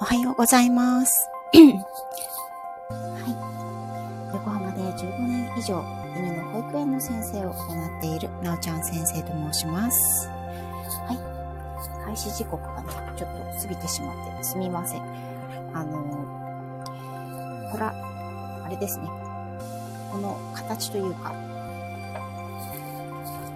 おはようございます。はい。横浜で15年以上、犬の保育園の先生を行っている、なおちゃん先生と申します。はい。開始時刻がね、ちょっと過ぎてしまってすみません。あのー、ほら、あれですね。この形というか、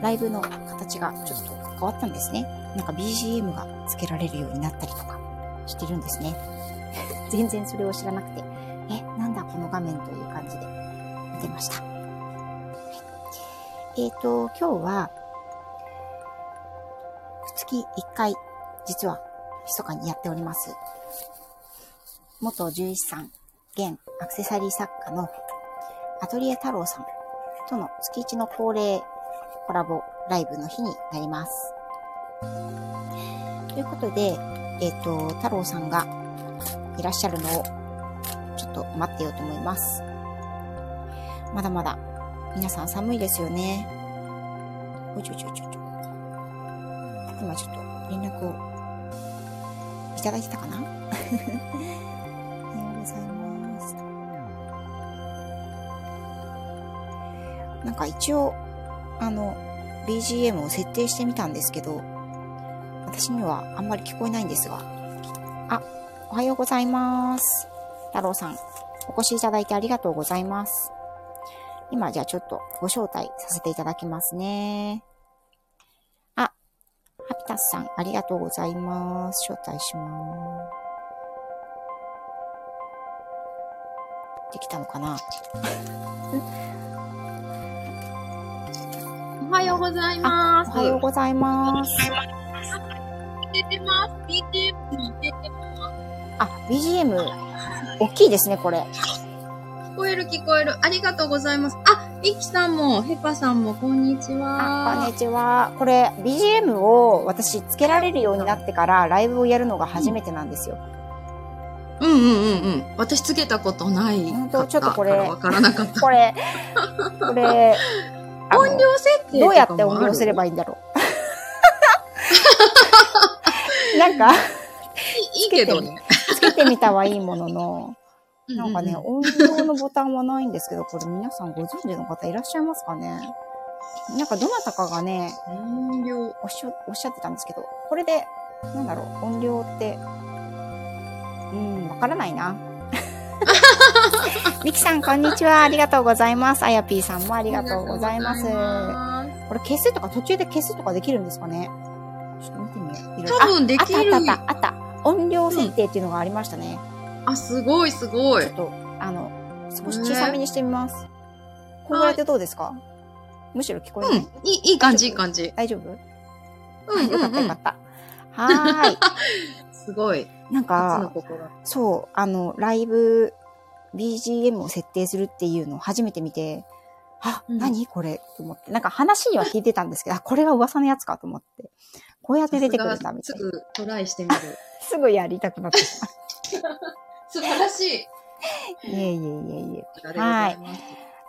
ライブの形がちょっと変わったんですね。なんか BGM が付けられるようになったりとかしてるんですね。全然それを知らなくて、え、なんだこの画面という感じで見てました。えっ、ー、と、今日は、月1回、実は、密かにやっております。元獣医師さん、現アクセサリー作家のアトリエ太郎さんとの月1の恒例コラボライブの日になります。ということで、えっ、ー、と、太郎さんがいらっしゃるのをちょっと待ってようと思います。まだまだ皆さん寒いですよね。おちょちょちょちょ。今ちょっと連絡をいただいてたかな？おはようございます。なんか一応、あの、BGM を設定してみたんですけど、私にはあんまり聞こえないんですが。あ、おはようございます。太郎さん、お越しいただいてありがとうございます。今、じゃあちょっとご招待させていただきますね。あ、ハピタスさん、ありがとうございます。招待します。できたのかな？おはようございます。おはようございます。出てます。BGM に出てます。あ、BGM、大きいですね、これ。聞こえる聞こえる。ありがとうございます。あ、イキさんも、ヘパさんも、こんにちは。あ、こんにちは。これ、BGM を私つけられるようになってからライブをやるのが初めてなんですよ。うんうんうんうん。私つけたことない本当？ちょっとこれわからなかった。これ、これ、音量設定どうやって音量すればいいいんだろう？なんか、いいいけどね。つけてみたはいいものの、うなんかね、う音量のボタンはないんですけど、これ皆さんご存知の方いらっしゃいますかね？なんかどなたかがね、音量。おっしゃおっしゃってたんですけど、これで、なんだろう、音量って、うーん、わからないな。ミキさん、こんにちは。ありがとうございます。あやぴーさんも。ありがとうございますこれ消すとか途中で消すとかできるんですかね？ちょっと見てみよう。多分できるああったあったあった。音量設定っていうのがありましたね。あ、すごいすごいちょっ。と、あの、少し小さめにしてみます。こんぐらいでどうですか？むしろ聞こえない、うん。いい、いい感じ、いい感じ。大丈夫？うんうんよかったうん。よかった。はーい。すごい。なんか、心。そう、あの、ライブ BGM を設定するっていうのを初めて見て、あ、うん何？これ？と思って。なんか話には聞いてたんですけど、あ、これが噂のやつかと思って。こうやって出てくるんだみたすいな。ぐトライしてみる。すぐやりたくなってしま 素晴らしい。う。いえいえいえいえ。ありがとうござい。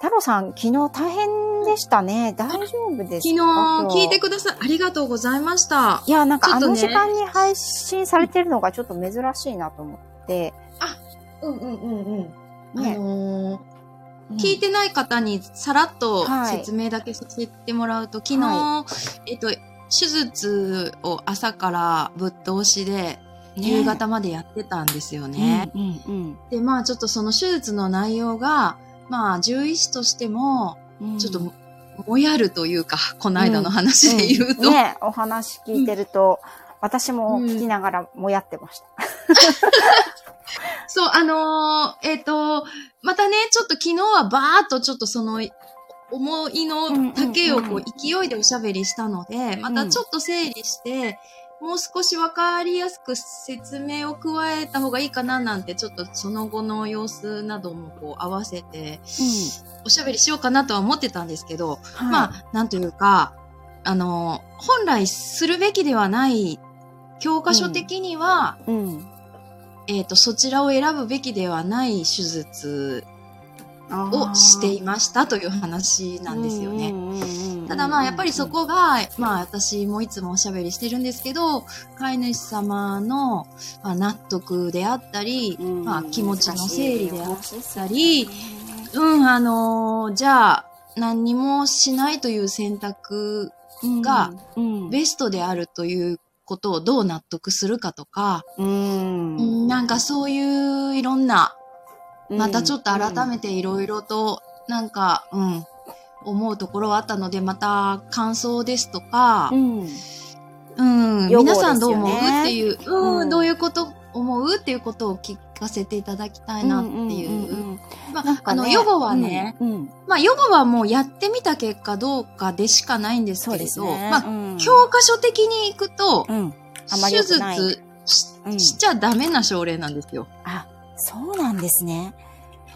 太郎さん、昨日大変でしたね。大丈夫ですか？昨日聞いてください。ありがとうございました。いや、なんかあの時間に配信されてるのがちょっと珍しいなと思って。うんうんうんうん。ねあのーうん聞いてない方にさらっとはい説明だけさせてもらうと、昨日、はえっと、手術を朝からぶっ通しで、ね夕方までやってたんですよね。うんうんで、まあちょっとその手術の内容が、まあ獣医師としても、うん。ちょっとも、もやるというか、この間の話で言うと、んね、お話聞いてると、私も聞きながらもやってました。そう、あのーえっ、と、またね、ちょっと昨日はバーっとちょっとその、思いの丈をこうんうんうんう勢いでおしゃべりしたので、またちょっと整理して、もう少しわかりやすく説明を加えた方がいいかななんて、ちょっとその後の様子などもこう合わせて、おしゃべりしようかなとは思ってたんですけど、うん。まあ、あ、なんというか、あの、本来するべきではない、教科書的には、うん。えっ、と、そちらを選ぶべきではない手術をしていましたという話なんですよね。ただまあやっぱりそこが、まあ私もいつもおしゃべりしてるんですけど、飼い主様の、まあ、納得であったり、まあ気持ちの整理であったり、うん、あのーじゃあ何にもしないという選択がベストであるということをどう納得するかとか、うんなんかそういういろんな、またちょっと改めていろいろと、なんか、うん、思うところはあったので、また感想ですとか、うん。うん、皆さんどう思うっていう、うん、うん。どういうこと思うっていうことを聞かせていただきたいなっていう。まあなんかねあの、予後はね、うんうん。まあ、予後はもうやってみた結果どうかでしかないんですけれど、ね。まあ、うん。教科書的に行くと、うん。手術しうん。しちゃダメな症例なんですよ。あ、そうなんですね。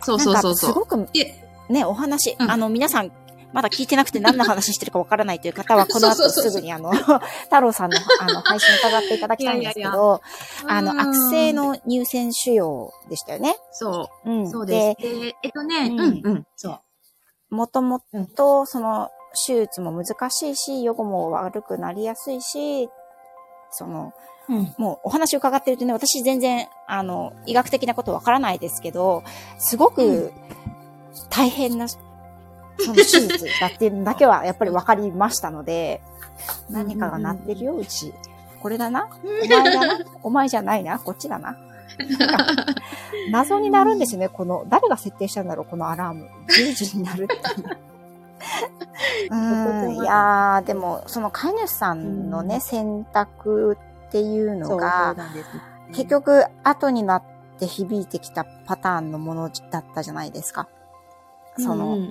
そうそうそうそう。なんかすごくで、ね、お話、うんあの、皆さん、まだ聞いてなくて何の話してるかわからないという方は、この後すぐにあの、太郎さんの、あの、配信伺っていただきたいんですけど、あの、悪性うん、の乳腺腫瘍でしたよね。そうう、ん。そうです。で、えっとね、うんうん、うん、そう。もともと、その、手術も難しいし、予後も悪くなりやすいし、その、うん。もうお話伺ってるとね、私全然、あの、医学的なことわからないですけど、すごうく大変な、その手術だっていうのだけは やっぱり分かりましたので、何かが鳴ってるよ、うち。これだな？お前だな？お前じゃないな？こっちだな？謎になるんですよね、この、誰が設定したんだろう、このアラーム。10時になるっていう。うーん、いやー、でも、その飼い主さんのね、うん選択っていうのが。結局、後になって響いてきたパターンのものだったじゃないですか。その、うんうんう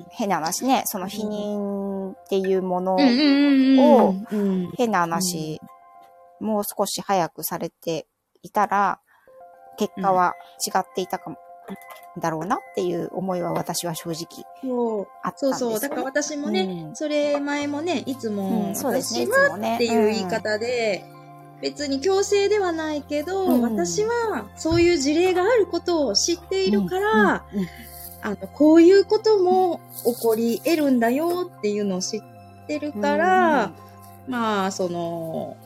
ん変な話ね、その否認っていうものうん。うんうんうんをうんうん変な話、もう少し早くされていたら、結果は違っていたかも、だろうなっていう思いは私は正直そうあったんですよ、そうそう。だから私もね、うんそれ前もね、いつも、うん、そうですね、いつもね。っていう言い方で、別に強制ではないけど、うん。私はそういう事例があることを知っているから、うん。うん。うん。あの、こういうことも起こり得るんだよっていうのを知ってるから、まあ、その、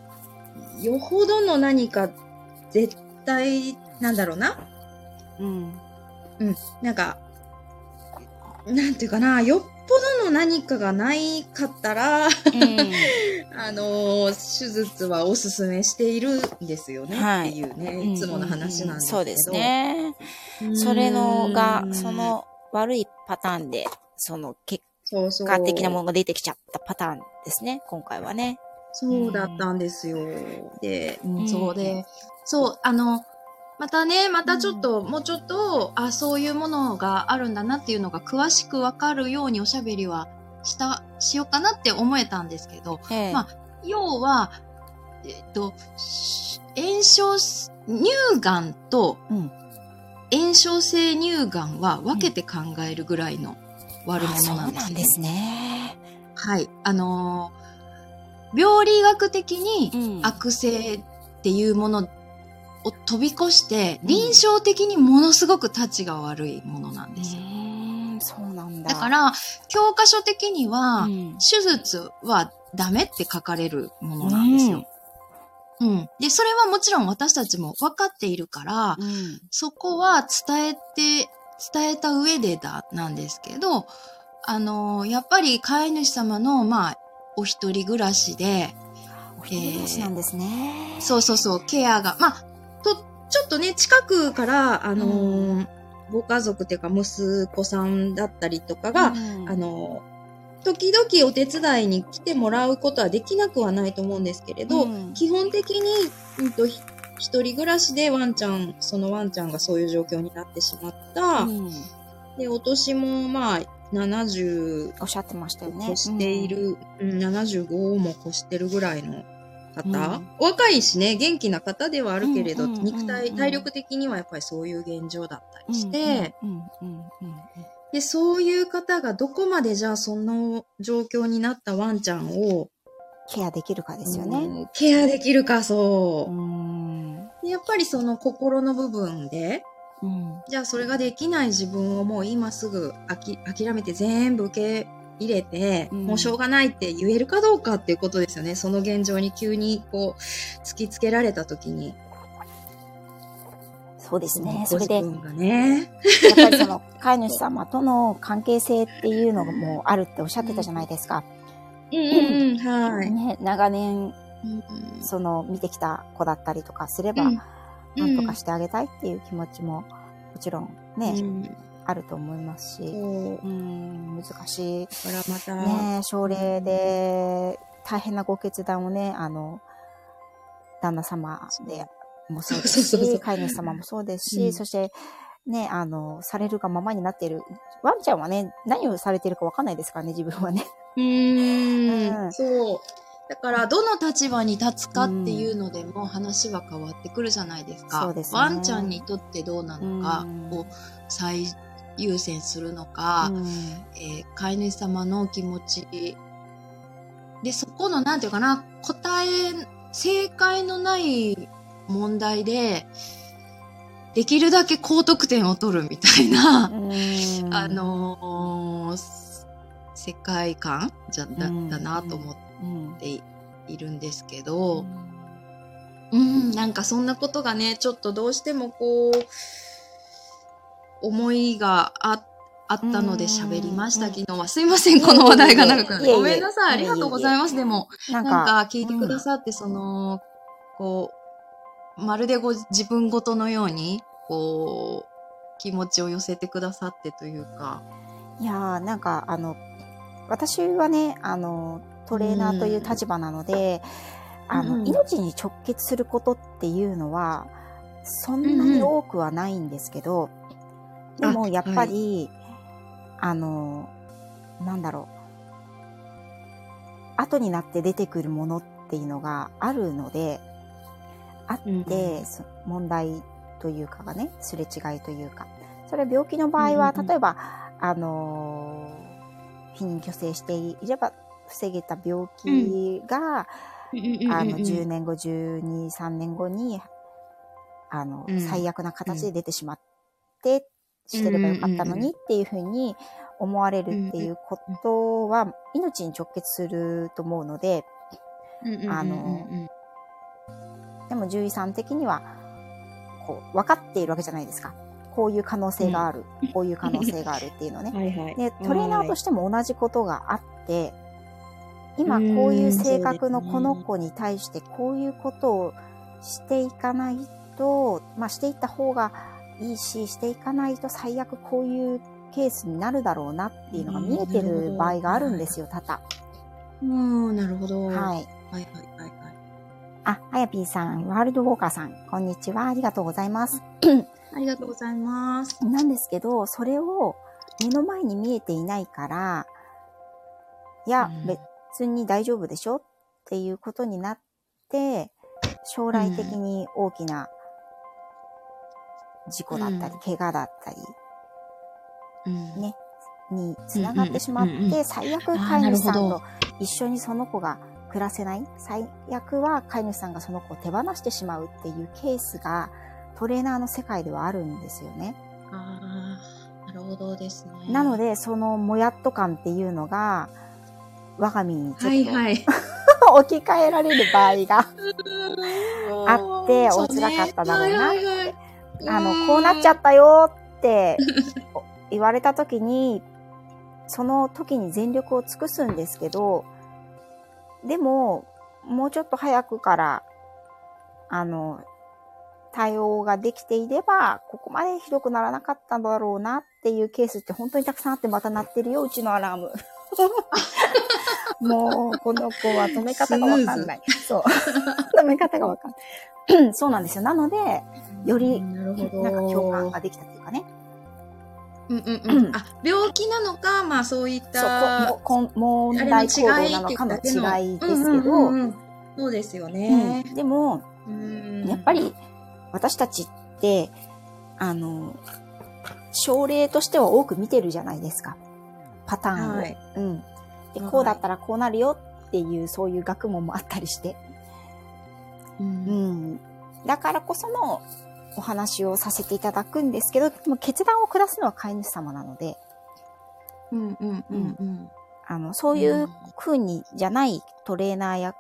よほどの何か絶対、なんだろうな。うん、なんか、なんていうかな、よっぽどの何かがないかったら、うん あのー手術はおすすめしているんですよね、はいっていうね、いつもの話なんですけど。そうです。ね。うんそれのが、そ、の悪いパターンで、その結。果的なものが出てきちゃったパターンですね、今回はね。そうだったんですよ。で、うんうんそうで、そう、あの、またね、またちょっと、もうちょっと、あ、そういうものがあるんだなっていうのが詳しくわかるようにおしゃべりはした、しようかなって思えたんですけど、ええま要は、えっと、し炎症す、乳がんとうん。炎症性乳がんは分けて考えるぐらいの悪者なんです、なんですね。はい。あのー病理学的にうん悪性っていうものを飛び越して、うん臨床的にものすごく立ちが悪いものなんですよ。うーんそうなんだ。だから、教科書的には、うん手術はダメって書かれるものなんですよ。うん。で、それはもちろん私たちも分かっているから、うんそこは伝えて、伝えた上でだ、なんですけど、あのーやっぱり飼い主様の、まあ、お一人暮らしで、お一人暮らしなんですね。そうそうそう、ケアが、まあ、と、ちょっとね、近くから、あのーご家族っていうか、息子さんだったりとかが、うんあのー時々お手伝いに来てもらうことはできなくはないと思うんですけれど、うん基本的に、うんと、ひ一人暮らしでワンちゃん、そのワンちゃんがそういう状況になってしまった。うんで、お年もまあ、70おっしゃってましたよね。越している、うん75も越してるぐらいの方、うんお若いしね、元気な方ではあるけれど、肉体、体力的にはやっぱりそういう現状だったうん。りして、で、そういう方がどこまでじゃあその状況になったワンちゃんを、ケアできるかですようね。んケアできるか、そうう。やっぱりその心の部分で、うん。じゃあそれができない自分をもう今すぐあき諦めて全部受け入れて、うんもうしょうがないって言えるかどうかっていうことですよね。その現状に急にこう突きつけられた時に。そうですね。そごれで、ね。やっぱりその、飼い主様との関係性っていうのもあるっておっしゃってたじゃないですか。うんはい。ね、長年、うんその、見てきた子だったりとかすれば、うんなんとかしてあげたいっていう気持ちも、もちろんね、うんあると思いますし、そううん、難しい。だからまた、ね、症例で大変なご決断をね、あの、旦那様でもそうですし、飼い主様もそうですし、うんそして、ね、あの、されるがままになっている。ワンちゃんはね、何をされてるかわかんないですからね、自分はね。うーんうんそう。だから、どの立場に立つかっていうのでも話は変わってくるじゃないですか。そうですねワンちゃんにとってどうなのかうんを最優先するのか、うん。えー飼い主様の気持ち。で、そこの、なんていうかな、答え、正解のない問題で、できるだけ高得点を取るみたいな、うん。あ、のー世界観じゃだうんだなと思っうんているんですけど、うん、なんかそんなことがね、ちょっとどうしてもこう、思いがああったので喋りました、うん昨日は。すいません、この話題が長くなって。ごめんなさい、ありがとうございます。でも、なんか、か聞いてくださって、その、こう、まるでご自分ごとのように、こう、気持ちを寄せてくださってというか。いやーなんか、あの、私はね、あの、トレーナーという立場なので、あの、うん命に直結することっていうのは、そんなに多くはないんですけど、でもあやっぱり、あの、なんだろう、後になって出てくるものっていうのがあるので、あって、うんそ問題というかがね、すれ違いというか。それは病気の場合は、うんうんうん。例えば、あのー避妊去勢していれば防げた病気が、あの、10年後、12、3年後に、あの、うん。最悪な形で出てしまって、してればよかったのにっていうふうに思われるっていうことは、命に直結すると思うので、あのでも獣医さん的には、こう、分かっているわけじゃないですか。こういう可能性がある、こういう可能性があるっていうのね。はいはい。で、トレーナーとしても同じことがあって、今こういう性格のこの子に対してこういうことをしていかないと、まあしていった方がいいし、していかないと最悪こういうケースになるだろうなっていうのが見えてる場合があるんですよ、多々。うん、なるほど。。はいい。はいはいはいはい。あ、はやぴーさん、ワールドウォーカーさん、こんにちは。ありがとうございます。ありがとうございます。なんですけど、それを目の前に見えていないから、いや、うん別に大丈夫でしょっていうことになって、将来的に大きな事故だったり、うん。怪我だったりうん。ねにつながってしまって、最悪飼い主さんと一緒にその子が暮らせない、最悪は飼い主さんがその子を手放してしまうっていうケースがトレーナーの世界ではあるんですよね。ああ、なるほどですね。なの、で、そのもやっと感っていうのが、我が身にちょっと、はいはい。置き換えられる場合が、あってお辛かっただろうなはいはいはいあの、こうなっちゃったよってお言われた時に、その時に全力を尽くすんですけど、でも、もうちょっと早くから、あの、対応ができていれば、ここまでひどくならなかったんだろうなっていうケースって本当にたくさんあってまた鳴ってるよ、うちのアラーム。もう、この子は止め方がわかんない。そう。止め方がわかんない。そうなんですよ。なので、よりなんか共感ができたというかね。うんうんうん。あ、病気なのか、まあそういっそうた、こ問題行動なのかの違いですけど、うんうんうんうんそうですよね。うんでも、うんやっぱり私たちって、あの、症例としては多く見てるじゃないですか。パターンを。はいうん。で、はいこうだったらこうなるよっていう、そういう学問もあったりして。ううんん。だからこその、お話をさせていただくんですけど、でも決断を下すのは飼い主様なので、うんうんうんうん。あの、そういう風にじゃないトレーナーや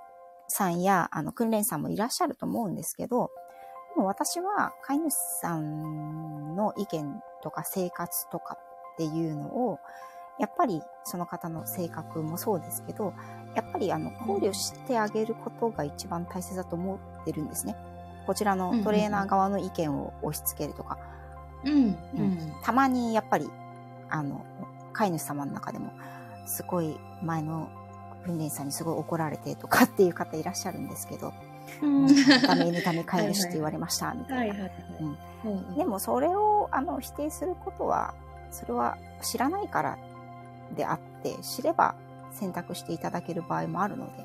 さんや、あの、訓練さんもいらっしゃると思うんですけど、でも私は飼い主さんの意見とか生活とかっていうのを、やっぱりその方の性格もそうですけど、やっぱりあの、考慮してあげることが一番大切だと思ってるんですね。こちらのトレーナー側の意見を押し付けるとか。うんうん。たまにやっぱり、あの、飼い主様の中でも、すごい前の訓練さんにすごい怒られてとかっていう方いらっしゃるんですけど、うん。ダメ犬ダメ飼い主って言われました、みたいな。でもそれをあの否定することは、それは知らないからであって、知れば選択していただける場合もあるので、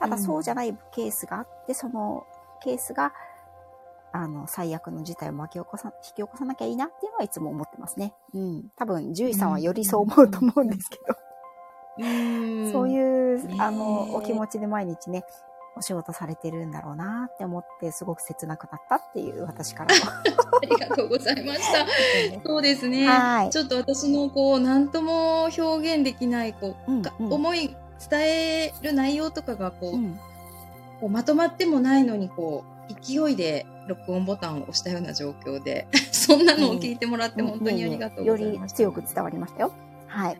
ただうん。そうじゃないケースがあって、そのケースが、あの、最悪の事態を巻き起こさ、引き起こさなきゃいいなっていうのはいつも思ってますね。うん。多分、獣医さんはよりそう思うと思うんですけど、うんそういう、あの、お気持ちで毎日ね、お仕事されてるんだろうなって思って、すごく切なくなったっていう私からの ありがとうございました。そうですね。はいちょっと私のこう、なんとも表現できない、こう、がうんうん思い、伝える内容とかがこう、うんこうまとまってもないのに、こう、勢いで録音ボタンを押したような状況で、そんなのを聞いてもらって本当にありがとうございました。より強く伝わりましたよ。はい。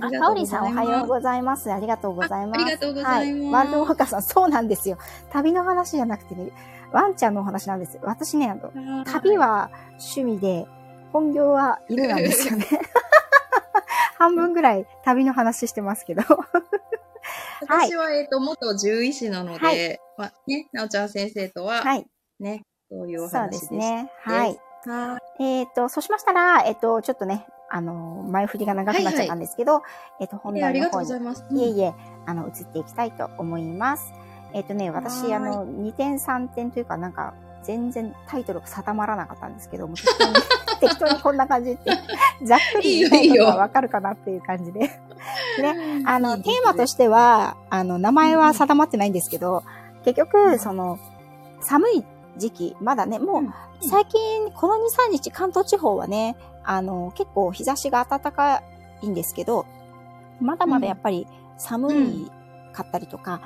あ、かおりさんおはようございます。ありがとうございます。あありがとうございますはい。ワールドウォーカーさん、そうなんですよ。旅の話じゃなくてね、ワンちゃんのお話なんです。私ね、あの、旅は趣味で、本業は犬なんですよね。半分ぐらい旅の話してますけど。はい私は、えっ、と、元獣医師なので、はいまあ、ね、なおちゃん先生とは、はい。ね、そういうおそう話でした。ですね。はい。はえっ、と、そうしましたら、えっ、と、ちょっとね、あの、前振りが長くなっちゃったんですけど、えっ、と、本い。えありがと題の方にうございます。いえいえ、あの、移っていきたいと思います。えっ、とね、私、はーいあの、2点3点というか、なんか、全然タイトルが定まらなかったんですけども、適当に、適当にこんな感じって、ざっくり言いたいことはわかるかなっていう感じで。ね、あの、テーマとしては、あの、名前は定まってないんですけど、結局、その、寒い時期、まだね、もう、最近、この2、3日、関東地方はね、あの、結構日差しが暖かいんですけど、まだまだやっぱり寒いかったりとか、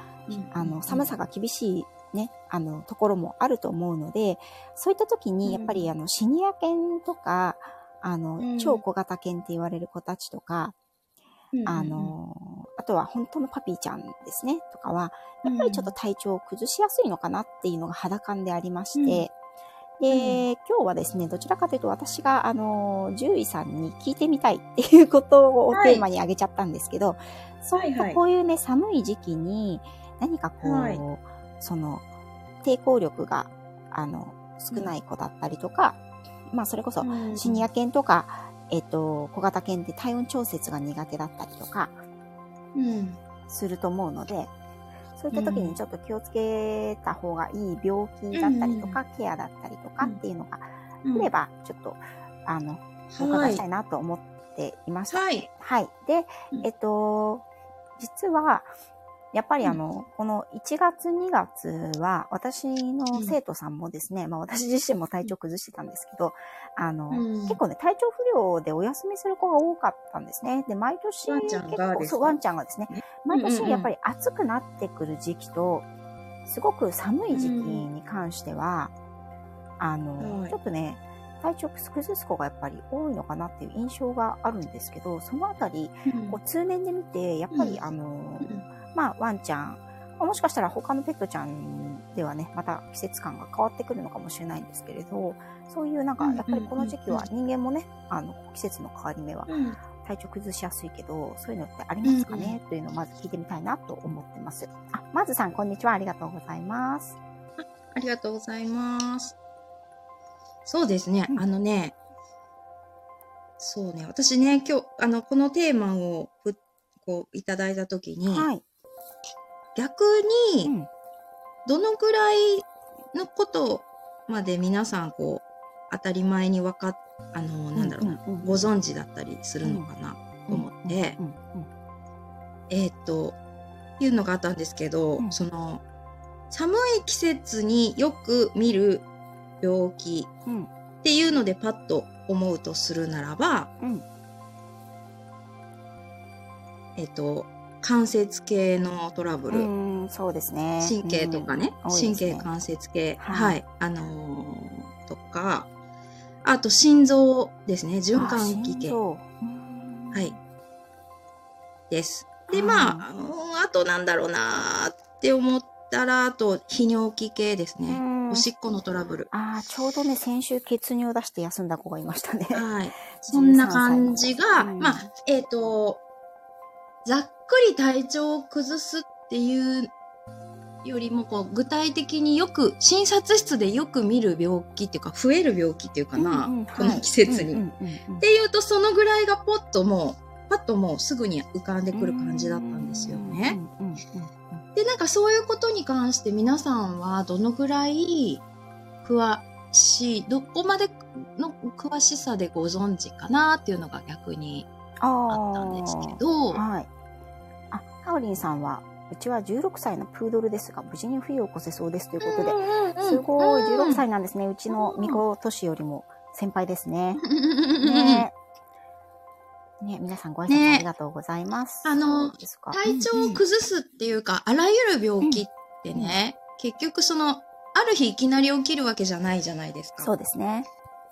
あの、寒さが厳しいね、あの、ところもあると思うので、そういった時に、やっぱり、あの、シニア犬とか、あの、うん。超小型犬って言われる子たちとか、あ、の、あとは本当のパピーちゃんですね、とかは、やっぱりちょっと体調を崩しやすいのかなっていうのが肌感でありまして、で、今日はですね、どちらかというと私が、あの、獣医さんに聞いてみたいっていうことをはいテーマに挙げちゃったんですけど、そういっはいはい。たこういうね、寒い時期に何かこう、はい。その、抵抗力が、あの、少ない子だったりとか、まあ、それこそ、シニア犬とか、えっと、小型犬って体温調節が苦手だったりとか、うん。すると思うので、そういった時うんにちょっと気をつけた方がいい病気だったりとか、ケアだったりとかっていうのがうん来れば、ちょっと、あの、お伺いしたいなと思っていました。はい。はい。でう、んえっと、実は、やっぱりあの、この1月2月は、私の生徒さんもですね、まあ私自身も体調崩してたんですけど、あの、うん。結構ね、体調不良でお休みする子が多かったんですね。で、毎年ワンちゃんがですか？そう、ワンちゃんがですね。ね、毎年うんうんうん。やっぱり暑くなってくる時期と、すごく寒い時期に関しては、あの、はい。ちょっとね、体調崩す子がやっぱり多いのかなっていう印象があるんですけど、そのあたり、こう通年で見て、やっぱり、うん。あの、うんまあ、ワンちゃん、まあもしかしたら他のペットちゃんではね、また季節感が変わってくるのかもしれないんですけれど、そういうなんか、うんやっぱりこの時期は人間もね、あの、季節の変わり目はうん体調崩しやすいけど、そういうのってありますかね、というのをまず聞いてみたいなと思ってます。あ、まずさん、こんにちは。ありがとうございます。ありがとうございます。そうですね。うんあのね、そうね。私ね、今日、あの、このテーマをふ、こう、いただいたときに、はい。逆に、うん。どのくらいのことまで皆さん、こう、当たり前に分かっ、あの、なんだろうな、うんうんうんご存知だったりするのかな、と思って、うんうんえーっと、いうのがあったんですけど、うんその、寒い季節によく見る病気うん。っていうのでパッと思うとするならば、うん。えっと、関節系のトラブル、うん、そうですね。神経とかね、うん神経関節系、ははいい、あのーとか、あと心臓ですね、循環器系。はい。です。で、はいまあ、うんあとなんだろうなーって思ったら、あと、泌尿器系ですね。うんおしっこのトラブル。ああ、ちょうどね、先週血尿を出して休んだ子がいましたね。はい。そんな感じが、13歳のまあ、えっ、と、ざっくり体調を崩すっていうよりも、こう、具体的によく、診察室でよく見る病気っていうか、増える病気っていうかな、うんうんこの季節に。はいっうんうんうんうんていうと、そのぐらいがポッともう、パッともうすぐに浮かんでくる感じだったんですよね。で、なんかそういうことに関して皆さんはどのぐらい詳しい、どこまでの詳しさでご存知かなっていうのが逆にああったんですけど、はい。あ、カオリンさんは、うちは16歳のプードルですが、無事に冬を越せそうですということで、すごい、16歳なんですね。うちの巫女都市よりも先輩ですね。ねね皆さんご挨拶ありがとうございます。あの体調を崩すっていうか、あらゆる病気ってね、結局その、ある日いきなり起きるわけじゃないじゃないですか。そうですね。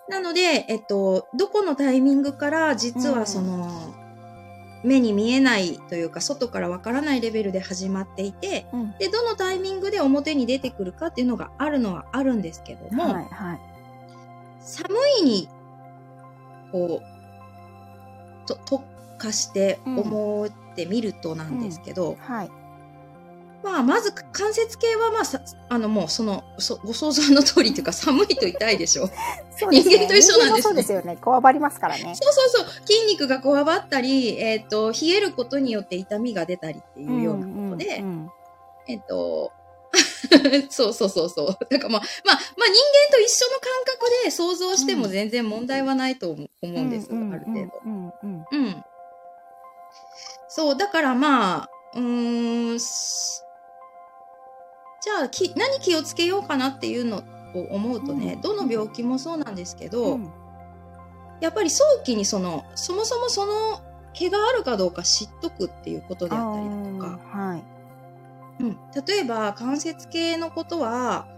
なので、えっと、どこのタイミングから実はその、目に見えないというか、外からわからないレベルで始まっていて、うん。で、どのタイミングで表に出てくるかっていうのがあるのはあるんですけども、はい、はい。寒いに、こう、と特化して思ってみるとなんですけど、はい。まあ、まず関節系はまあさ、あのもうその、そご想像の通りというか寒いと痛いでしょ。そうですね人間と一緒なんですねそうですよね。こわばりますからね。そうそうそう。筋肉がこわばったり、えっ、と、冷えることによって痛みが出たりっていうようなことで、うんうんうんえっ、と、そうそうそうそう。なんかまあ、まあ、まあ人間と一緒の感覚で想像しても全然問題はないと思う思うんです、うんある程度。うんうんうん。そう、だからまあ、うーん、すじゃあき、何気をつけようかなっていうのを思うとね、うんどの病気もそうなんですけど、うんやっぱり早期にその、そもそもその毛があるかどうか知っとくっていうことであったりだとか、はい。うん、例えば関節系のことは、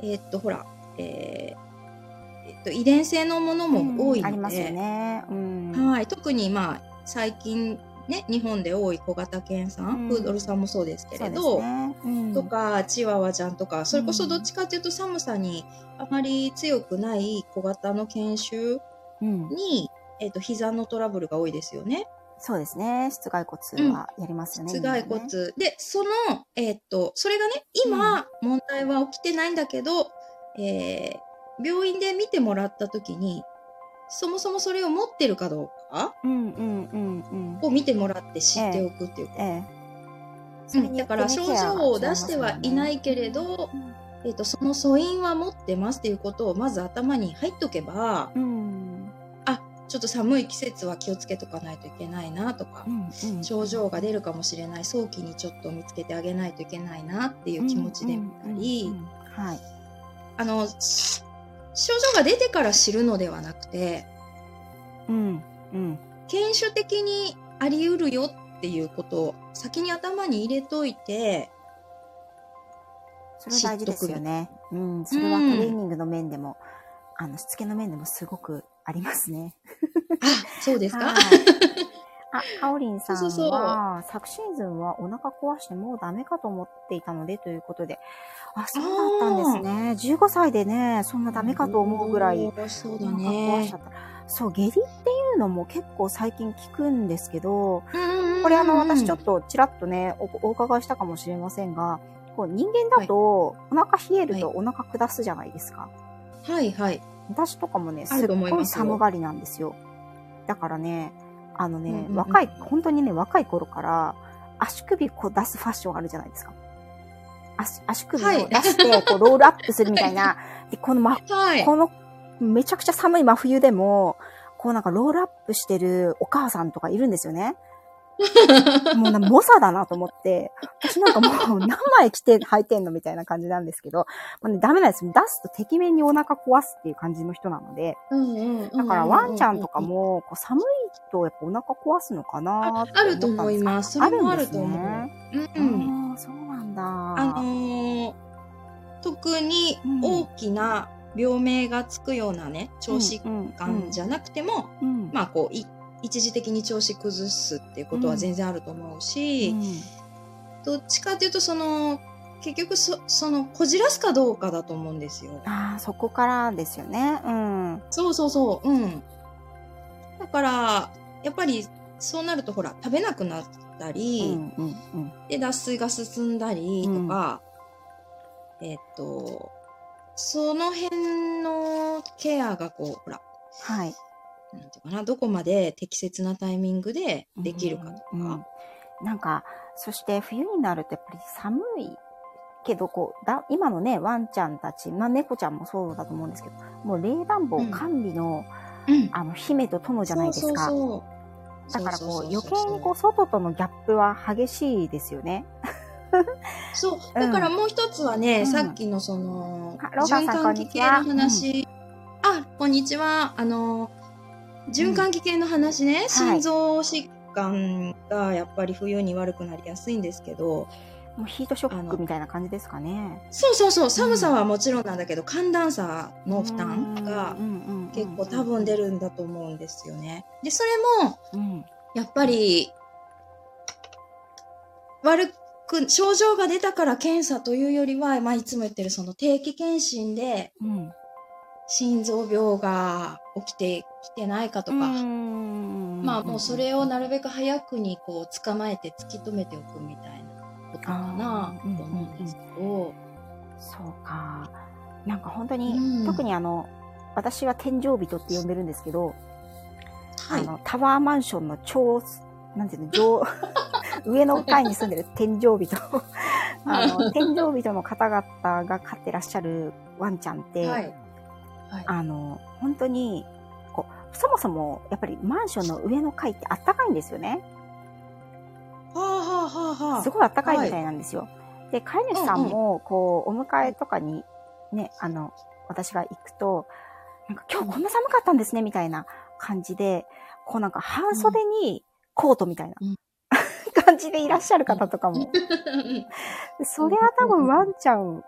えーっと、ほら、えーえっと、遺伝性のものも多いので、ありますよね。うん。はい、特にまあ最近ね日本で多い小型犬さん、うんプードルさんもそうですけれど、ね。うんとかチワワちゃんとかそれこそどっちかというと寒さにあまり強くない小型の犬種うん。に、えっと膝のトラブルが多いですよね。そうですね。室外骨はやりますよね。頭蓋骨、みんなねでそのえっとそれがね今、問題は起きてないんだけど、えー病院で見てもらった時にそもそもそれを持ってるかどうかうんうんうんうん。を見てもらって知っておくっていうええ。うん、だから症状を出してはいないけれど、えっとその素因は持ってますっていうことをまず頭に入っとけばうん。ちょっと寒い季節は気をつけとかないといけないなとかう、んうん。症状が出るかもしれない早期にちょっと見つけてあげないといけないなっていう気持ちで見たり、はい。あのし症状が出てから知るのではなくてうん。うん。犬種的にあり得るよっていうことを先に頭に入れといてそれ大事ですよね。うん。それはトレーニングの面でも、あの、しつけの面でもすごくありますね。あそうですか、はいあ、かおりんさんは、そうそうそう昨シーズンはお腹壊してもうダメかと思っていたのでということで、あ、そうだったんですね。15歳でね、そんなダメかと思うぐらい、お腹壊しねちゃった。そう、下痢っていうのも結構最近聞くんですけど、ここれあの、私ちょっとちらっとね、おお伺いしたかもしれませんが、こう人間だと、お腹冷えるとお腹下すじゃないですか。はいはい。私とかもね、すっごい寒がりなんですよ。だからね、あのね、うんうんうん若い、本当にね、若い頃から、足首こう出すファッションあるじゃないですか。足足首をはい出して、こうロールアップするみたいな。で、このま、はい。この、めちゃくちゃ寒い真冬でも、こうなんかロールアップしてるお母さんとかいるんですよね。もうな、猛者だなと思って、私なんかもう何枚着て履いてんのみたいな感じなんですけど、まあね、ダメなんです。出すと敵面にお腹壊すっていう感じの人なので、うんうんだからワンちゃんとかも、こう寒いとやっぱお腹壊すのかなってああると思いすます。それもあると思う。ね。うん。ああ、そうなんだ。あのー特に大きな病名がつくようなね、調子感じゃなくても、うん、まあこうい一時的に調子崩すっていうことは全然あると思うし、うんどっちかっていうとその結局そそのこじらすかどうかだと思うんですよ。ああ、そこからですよね。うん。そうそうそう。うん。だからやっぱりそうなるとほら食べなくなったうり、んうんうん。で脱水が進んだりとか、えっとその辺のケアがこうほらはい。なんていうかなどこまで適切なタイミングでできるかとか。うんうんなんか、そして冬になるとやっぱり寒いけど、こう、だ今のね、ワンちゃんたち、まあ猫ちゃんもそうだと思うんですけど、もう冷暖房うん完備の、うんあの、姫と友じゃないですか。そうそうそうだからこう、そ余計にこう、外とのギャップは激しいですよね。そうだからもう一つはね、うん。さっきのその循環器系の話、あこんにちは。あの循環器系の話ね、心臓疾患がやっぱり冬に悪くなりやすいんですけど、もうヒートショックみたいな感じですかね。そうそうそう。寒さはもちろんなんだけど、寒暖差の負担が結構多分出る。るんだと思うんですよね。でそれもうん。やっぱり悪く症状が出たから検査というよりは、まあ、いつも言ってるその定期検診でうん。心臓病が起きてきてないかとか、まあもうそれをなるべく早くにこう捕まえて突き止めておくみたいなことかなと思うんですけど、そうか。なんか本当に、うん。特にあの、私は天井人って呼んでるんですけど、はい。あの、タワーマンションの超、なんていうの、上、上の階に住んでる天井人。あの、天井人の方々が飼ってらっしゃるワンちゃんって、はいはいあの、本当に、こう、そもそも、やっぱりマンションの上の階ってあったかいんですよね。はあはあはあはあすごいあったかいみたいなんですよ。で、飼い主さんも、こう、お迎えとかに、ね、あの、私が行くと、なんか今日こんな寒かったんですね、みたいな感じで、こうなんか半袖にコートみたいなうん感じでいらっしゃる方とかも。でそれは多分ワンちゃん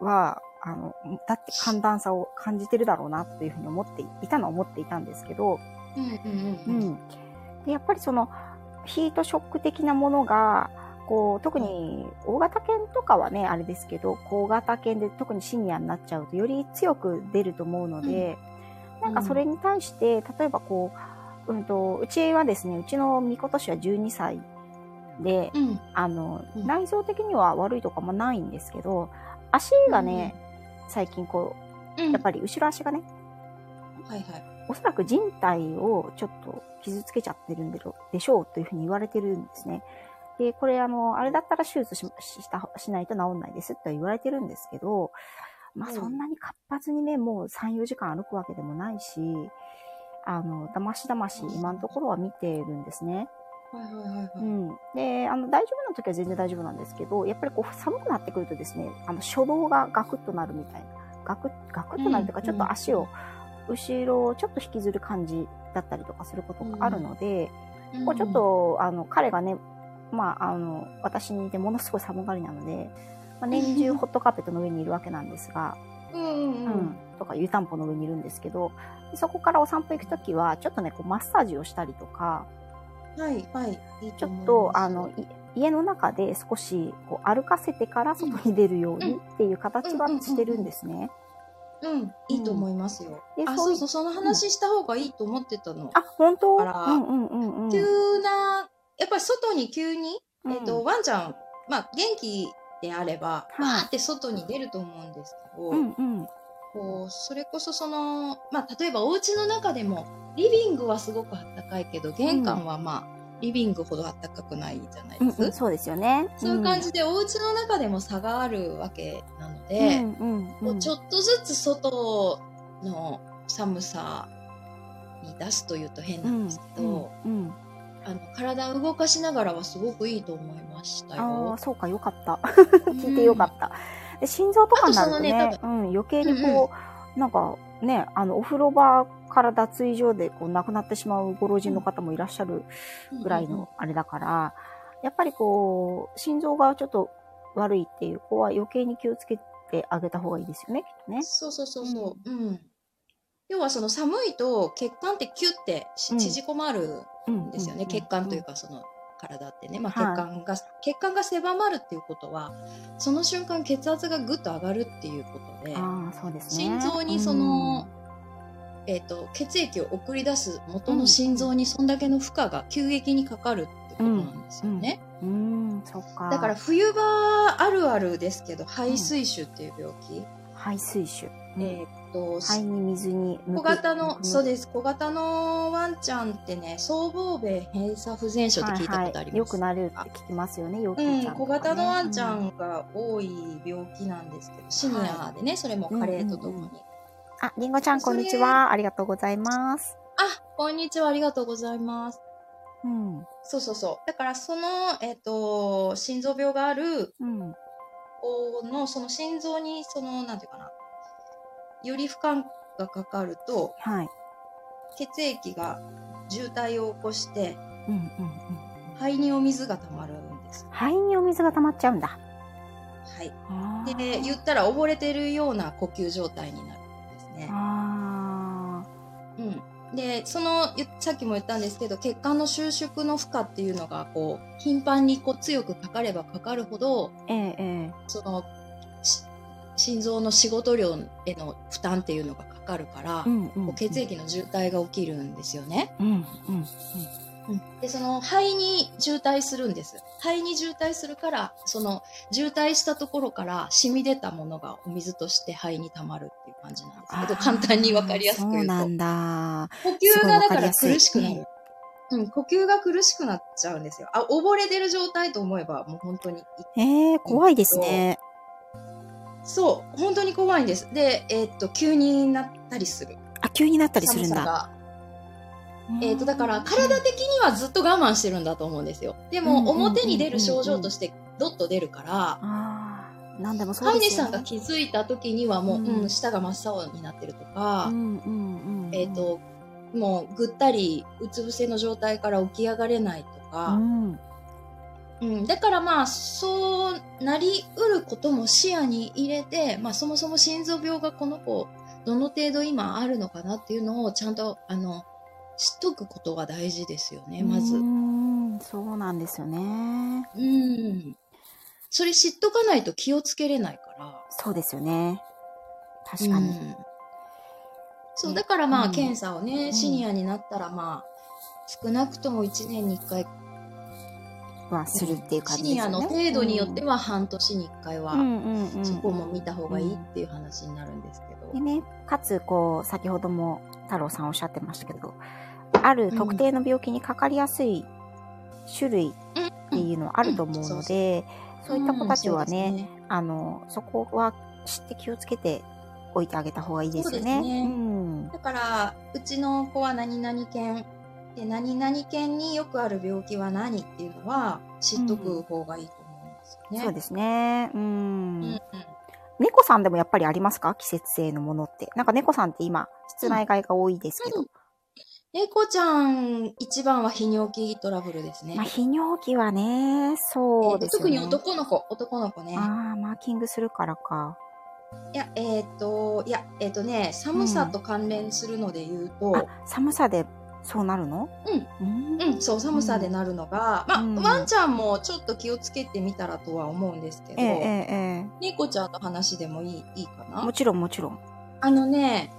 は、あの、だって寒暖差を感じてるだろうなっていうふうに思っていたのは思っていたんですけど、うんうんううんうんん。で、やっぱりその、ヒートショック的なものが、こう、特に大型犬とかはね、あれですけど、小型犬で特にシニアになっちゃうと、より強く出ると思うので、なんかそれに対して、例えばこう、うんと、うちはですね、うちのみことしは12歳で、うん。あの、うん。内臓的には悪いとかもないんですけど、足がね、最近こうん。う、やっぱり後ろ足がね、はいはい。おそらく人体をちょっと傷つけちゃってるんでしょうというふうに言われてるんですね。で、これあの、あれだったら手術ししたしないと治んないですとは言われてるんですけど、まあうん。そんなに活発にね、もう3、4時間歩くわけでもないし、あの、だましだまし今のところは見てるんですね。はいはいはいはい。うん。で、あの、大丈夫な時は全然大丈夫なんですけど、やっぱりこう寒くなってくるとですね、あの、初動がガクッとなるみたいな。ガクッ、ガクッとなるというか、うんちょっと足を、後ろをちょっと引きずる感じだったりとかすることがあるので、こうちょっと、あの、彼がね、まあ、あの、私にいてものすごい寒がりなので、まあ、年中ホットカーペットの上にいるわけなんですが、うんうんううんん、とか湯たんぽの上にいるんですけど、そこからお散歩行くときは、ちょっとね、こうマッサージをしたりとか、はいはいいいちょっと、あの、い家の中で少しこう歩かせてから外に出るようにっていう形はしてるんですね。うんいいと思いますよ。あでそういそうそうその話した方がいいと思ってたの。あ、本当？あらうんうんうんうん。急なやっぱり外に急にえっ、うと、ワンちゃん、まあ、元気であれば、はい。わーって外に出ると思うんですけど、うんうん。こう、それこそその、まあ、例えばお家の中でも、リビングはすごくあったかいけど、玄関はまあ、リビングほどあったかくないじゃないですか。うんうん、そうですよね。そういう感じで、お家の中でも差があるわけなので、うんうんちょっとずつ外の寒さに出すというと変なんですけど、うんうんあの体を動かしながらはすごくいいと思いましたあよあ、。そうか、よかった。聞いてよかった。で心臓とかになるとねあとそうん、余計にこう、なんかね、あの、お風呂場から脱衣所でこう亡くなってしまうご老人の方もいらっしゃるぐらいのあれだから、やっぱりこう、心臓がちょっと悪いっていう子は余計に気をつけてあげた方がいいですよね、きっとね。そうそうそうそう。うん。要はその寒いと血管ってキュッて縮こまるうんんですよね。血管というかその体ってね。まあ血はい管が、血管が狭まるっていうことは、その瞬間血圧がぐっと上がるっていうことで、ね。心臓にその、えっ、と、血液を送り出す元の心臓にそんだけの負荷が急激にかかるってことなんですよね。うん、うん、か。だから冬場あるあるですけど、肺水腫っていう病気。排水腫。うんえっ、と、肺に水に小型の、そうす。です。小型のワンちゃんってね、僧帽弁閉鎖不全症って聞いたことあります。よくなるって聞きますよね、よくうん、小型のワンちゃんが多い病気なんですけど、シニアでね、それも加齢とともに。うんうんあ、りんごちゃん、こんにちは。ありがとうございます。あ、こんにちは、ありがとうございます。うん。そうそうそう。だから、その、えっ、と、心臓病があるうん。子の、その心臓に、その、なんていうかな、より負荷がかかると、はい。血液が渋滞を起こして、うんうんうん。肺にお水が溜まるんです。肺にお水が溜まっちゃうんだ。はい。で、言ったら溺れてるような呼吸状態になるんですね。あうん。で、その、ゆさっきも言ったんですけど、血管の収縮の負荷っていうのが、こう、頻繁にこう強くかかればかかるほど、ー。えええその、し心臓の仕事量への負担っていうのがかかるから、えうんうん。こう血液の渋滞が起きるんですよね。うんうんで、その肺に渋滞するんです。肺に渋滞するから、その渋滞したところから染み出たものがお水として肺に溜まるっていう感じなんですけど、簡単にわかりやすく言うと。そうなんだ。呼吸がだから苦しくなる。うん、呼吸が苦しくなっちゃうんですよ。あ、溺れてる状態と思えば、もう本当に。ええ怖いですね。そう、本当に怖いんです。で、えーっと、急になったりする。あ、急になったりするんだ。寒さが。えーっと、だから、体的にはずっと我慢してるんだと思うんですよ。でも、表に出る症状として、どっと出るから、なんでもそう飼いですよね。主さんが気づいた時にはもう、うんうん、舌が真っ青になってるとか、うんうんうん。えーっ、と、もうぐったり、うつ伏せの状態から起き上がれないとうか、ん。うん、だからまあ、そうなりうることも視野に入れて、まあそもそも心臓病がこの子、どの程度今あるのかなっていうのをちゃんと、あの、知っとくことが大事ですよね、まず。ううん。ん、そうなんですよね。それ知っとかないと気をつけれないから。そうですよね。確かに。うんそう、ねだからまあ、うん検査をね、んシニアになったらまあ、少なくとも1年に1回、はするっていう感シじですよね。ニアの程度によっては半年に1回は、そこも見た方がいいっていう話になるんですけど。でね、かつ、こう、先ほども太郎さんおっしゃってましたけど、ある特定の病気にかかりやすい種類っていうのはあると思うので、そういった子たちはね、うんそうですあの、そこは知って気をつけておいてあげた方がいいですよね。そうですねうん。だから、うちの子は何々犬で、何々犬によくある病気は何っていうのは知っとく方がいいと思うんですよね。そうですね。うん。うんうん猫さんでもやっぱりありますか？季節性のものって。なんか猫さんって今、室内外が多いですけど。うん猫ちゃん、一番は泌尿器トラブルですね。まあ、泌尿器はね、そうですよね。特に男の子、男の子ね。ああ、マーキングするからか。いや、えっ、と、いや、えっ、とね、寒さと関連するので言うと、あ、寒さでそうなるの？うん。うん、そう、寒さでなるのが、まあ、うんワンちゃんもちょっと気をつけてみたらとは思うんですけど、ええええ猫ちゃんの話でもいいいいかな？ええもちろんもちろん。あのね、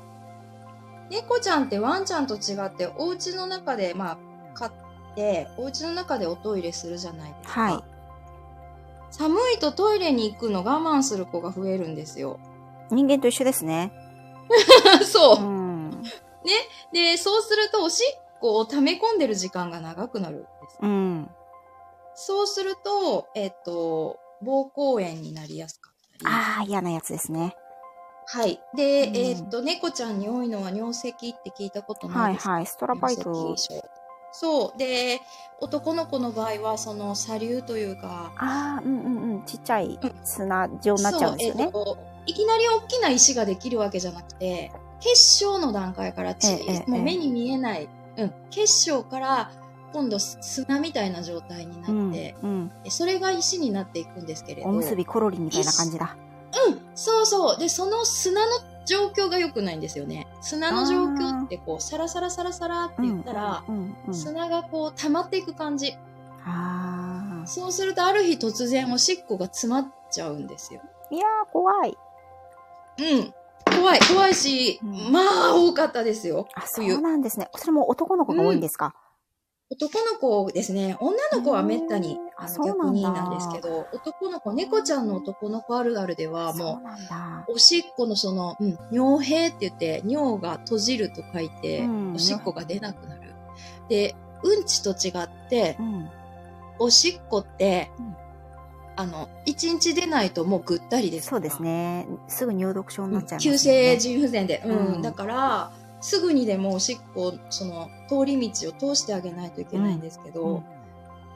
猫ちゃんってワンちゃんと違って、お家の中で、まあ、飼って、お家の中でおトイレするじゃないですか。はい。寒いとトイレに行くの我慢する子が増えるんですよ。人間と一緒ですね。そうう。ん。で、そうすると、おしっこを溜め込んでる時間が長くなるんです。うん。そうすると、えっ、と、膀胱炎になりやすかったり。ああ、嫌なやつですね。はい。で、うんえっ、と、猫ちゃんに多いのは尿石って聞いたことなですかはいいはい。ストラバイトそう。で、男の子の場合は、その、砂流というか、ああ、うんうんうん。ちっちゃい砂状になっちゃうんですよね。そうえっと、いきなり大きな石ができるわけじゃなくて、結晶の段階からち、ええええもう目に見えない、うん、結晶から今度砂みたいな状態にうんなって、うん。でそれが石になっていくんですけれど。おむすびコロリみたいな感じだ。うん、そうそう。で、その砂の状況が良くないんですよね。砂の状況ってこう、サラサラサラサラって言ったら、うんうんうん。砂がこう溜まっていく感じ。ああ。そうするとある日突然おしっこが詰まっちゃうんですよ。いやー、怖い。うん。怖い、怖いし、うんまあ多かったですよ。あ、そ冬うなんですね。それも男の子が多いんですか、男の子ですね。女の子はめったにあの逆になんですけど、男の子、猫ちゃんの男の子あるあるではも。う、おしっこのその、うん、尿閉って言って、尿が閉じると書いて、うんおしっこが出なくなる。で、うんちと違ってう、ん。おしっこって、うんあの、一日出ないともうぐったりですそうですね。すぐ尿毒症になっちゃいます、急性腎不全で。うん。うんだから、すぐにでもおしっこ、その、通り道を通してあげないといけないんですけど、うん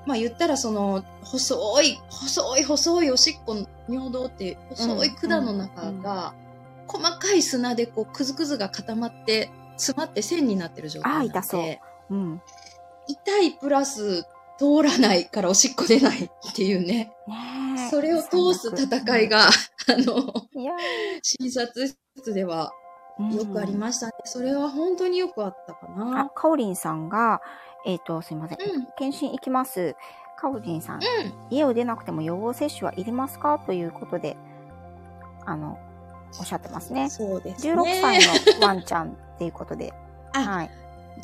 まあ言ったらその、細い、細い細いおしっこ、尿道っていう細い管の中が、細かい砂でこう、くずくずが固まって、詰まって線になってる状態なので、あー痛そううん。痛いプラス、通らないからおしっこ出ないっていうね。ねえそれを通す戦い。が、あの、診察室ではーよくありましたね。それは本当によくあったかあな。、かおりんさんが、えっ、と、すいません。うん検診行きます。かおりんさん、うん。家を出なくても予防接種はいりますか？ということで、あの、おっしゃってますね。そうですね。16歳のワンちゃんっていうことで。あはい。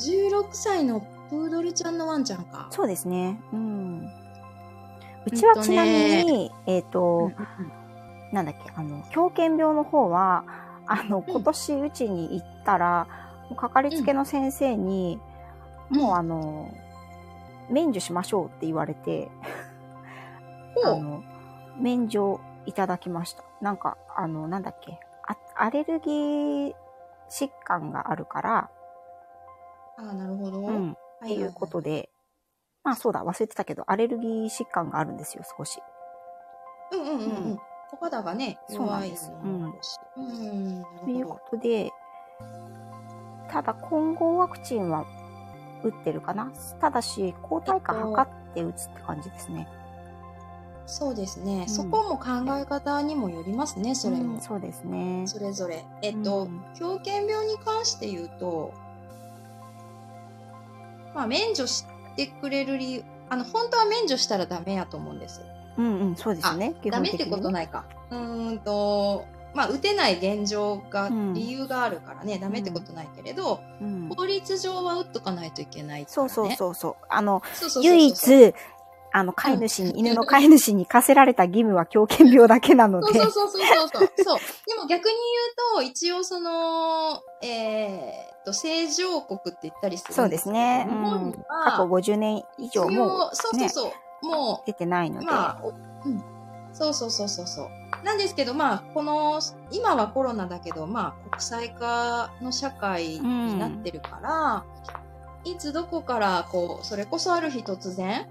16歳のプードルちゃんのワンちゃんか。そうですね。うん。うちはちなみに、えっ、と、なんだっけ、あの、狂犬病の方は、あの、今年うちに行ったら、もうかかりつけの先生に、うんもうあの、免除しましょうって言われて、あ。の、免除いただきました。なんか、あの、なんだっけ、あアレルギー疾患があるから、ああ、なるほど。うん、っっていうことで、まあそうだ、忘れてたけど、アレルギー疾患があるんですよ、少し。うんうんうんううんん。お肌がね、弱いですのもあるし。うん。なというこ。とで、ただ混合ワクチンは打ってるかな？ただし、抗体価測って打つって感じですね。そうですね。んそこも考え方にもよりますね、それもうん。そうですね。それぞれ。えっとうん、狂犬病に関して言うと、まあ、免除してくれる理由、あの、本当は免除したらダメやと思うんです。うんうん、そうですね。基ダメってことないか。うーんと、まあ、打てない現状が、うん理由があるからね、ダメってことないけれど、うん法律上は打っとかないといけない、そうそうう。そうそう。あの、そうそうそうそう唯一、あの、飼い主に、犬の飼い主に課せられた義務は狂犬病だけなので。そうそうそうそうそう。そう。でも逆に言うと、一応その、えーっと、正常国って言ったりするんそうですね。日うん。過去は、50年以上一も応、そうそうそう。も出てないのう、で。まあ、おうん。そうそうそうそうそう。なんですけど、まあ、この、今はコロナだけど、まあ、国際化の社会になってるから、いつどこから、こう、それこそある日突然、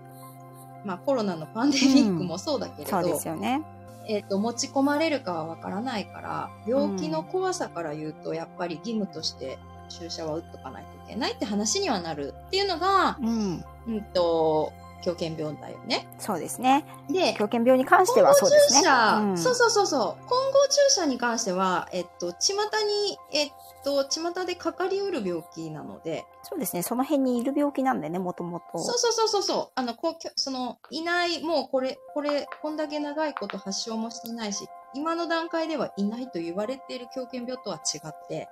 まあ、コロナのパンデミックもそうだけれど、そうですよね。えっと持ち込まれるかはわからないから病気の怖さから言うと、やっぱり義務として注射は打っとかないといけないって話にはなるっていうのが、うん。うんと、狂犬病だよね。そうですね。で、狂犬病に関してはそうですね。注射、うんそうそうそうそう、混合注射に関しては、えっと、巷に、えっと、巷でかかりうる病気なので、そうですね。その辺にいる病気なんでね、もともと。そうそうそうそうそう。あの、こう、その、いない、もうこれ、これ、こんだけ長いこと発症もしていないし、今の段階ではいないと言われている狂犬病とは違って、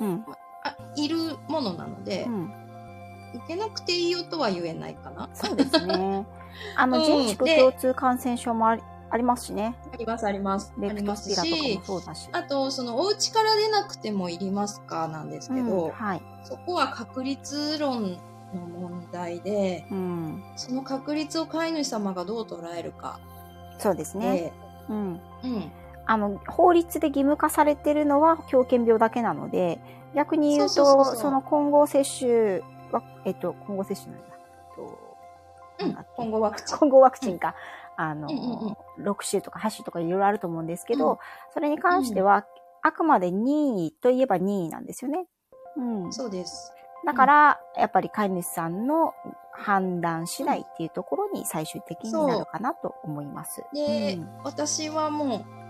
うん。あ、いるものなのでう、ん。受けなくていいよとは言えないかな。そうですね。あの、うん人畜で共通感染症もありありますしね。あります、あります。あレプトりますスピラとかしも、そうだし。あと、その、お家から出なくてもいりますかなんですけうんど、はい。そこは確率論の問題で、うん。その確率を飼い主様がどう捉えるかそうですね。で、うん。うん。あの、法律で義務化されてるのは狂犬病だけなので、逆に言うと、その混合接種わえっと、混合接種なんだ。えっとうん。混合ワクチン。混合ワクチンか。あの、うんうん6種とか8種とかいろいろあると思うんですけど、うんそれに関しては、あくまで任意といえば任意なんですよね。うん。そうです。だから、やっぱり飼い主さんの判断次第っていうところに最終的になるかなと思います。で、うん私はもう、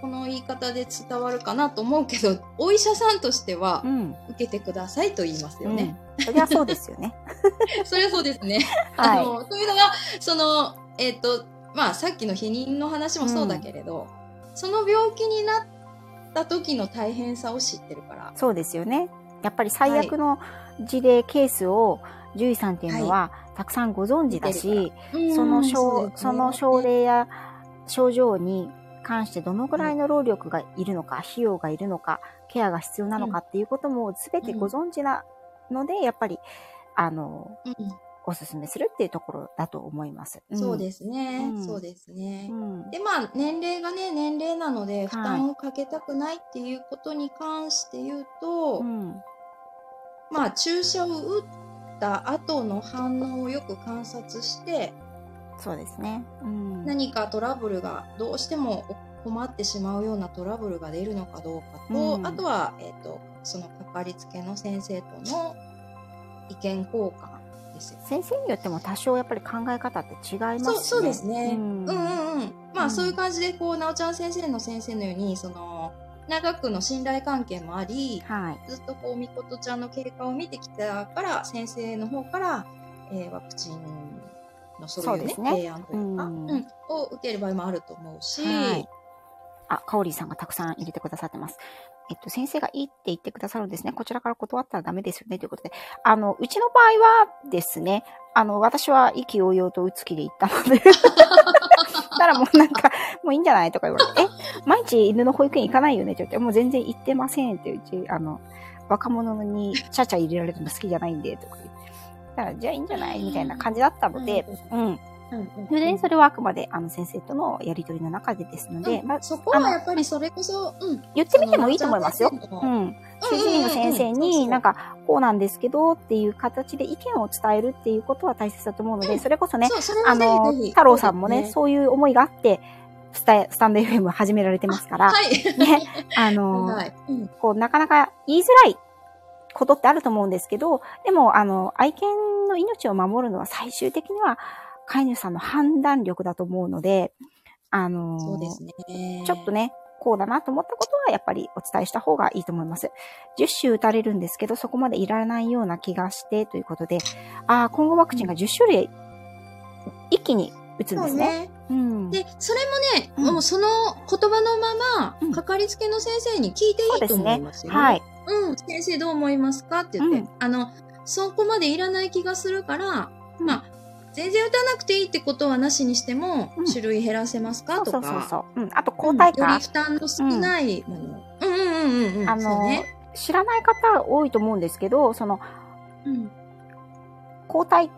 この言い方で伝わるかなと思うけど、お医者さんとしてはう、ん。受けてくださいと言いますよね。うん。そりゃそうですよね。それはそうですね。はいあの、というのが、その、えっ、と、まあ、さっきの避妊の話もそうだけれど、その病気になった時の大変さを知ってるから。そうですよね。やっぱり最悪の事例、ケースを獣医さんっていうのは、たくさんご存知だし、その症、その症例や症状に関してどのぐらいの労力がいるのか、費用がいるのか、ケアが必要なのかっていうことも全てご存知なので、やっぱり、あの、うんおすすめするっていうところだと思います。そうですね、うんそうですねう。ん。で、まあ、年齢がね、年齢なので、い負担をかけたくないっていうことに関して言うと、うん。まあ、注射を打った後の反応をよく観察して、そうですね。うん。何かトラブルがどうしても困ってしまうようなトラブルが出るのかどうかと、うんあとは、えっ、と、そのかかりつけの先生との意見交換ですよ。先生によっても多少やっぱり考え方って違いますしね。そう、そうですね。ううんん、うん、うんまあ、うんそういう感じで、こう、なおちゃん先生の先生のように、その、長くの信頼関係もあり、はい。ずっとこう、みことちゃんの経過を見てきたから、先生の方から、えーワクチンのそういうね、そうですね提案というか、ううんんを受ける場合もあると思うし、はい。あ、かおりーさんがたくさん入れてくださってます。えっと、先生がいいって言ってくださるんですね。こちらから断ったらダメですよね。ということで。あの、うちの場合はですね、あの、私は意気揚々と打つ気で行ったので。たらもうなんか、もういいんじゃないとか言われて、え、毎日犬の保育園行かないよねって言って、もう全然行ってませんって、うち、あの、若者にちゃちゃ入れられるの好きじゃないんで、とか言って。だから、じゃあいいんじゃない？みたいな感じだったので、うん。うんうんそれで、それはあくまで、あの、先生とのやりとりの中でですので、うんまあ、そこはやっぱりそれこそ、うん。言ってみてもいいと思いますよ。うん。主治医の先生に、なんか、こうなんですけど、っていう形で意見を伝えるっていうことは大切だと思うので、うんそれこそね、あの太郎さんもね、そういう思いがあって、スタスタンド FM 始められてますから、はい。ね、あの、こう、なかなか言いづらいことってあると思うんですけど、でも、あの、愛犬の命を守るのは最終的には、飼い主さんの判断力だと思うので、あの、そうですね。ちょっとね、こうだなと思ったことはやっぱりお伝えした方がいいと思います。10種打たれるんですけど、そこまでいらないような気がしてということで、ああ、今後ワクチンが10種類一気に打つんですね。そうね。うん。で、それもね、うんもうその言葉のまま、うんかかりつけの先生に聞いていいと思いますよ、はい。うん、先生どう思いますかって言って、うんあの、そこまでいらない気がするから、うんまあ、全然打たなくていいってことはなしにしても、うん種類減らせますか？とか、そうそうそうそう。うん。あと、抗うん体価、より負担の少ないもの。うん、うん、うんうんうん。あの、ね。知らない方多いと思うんですけど、その、うん。抗体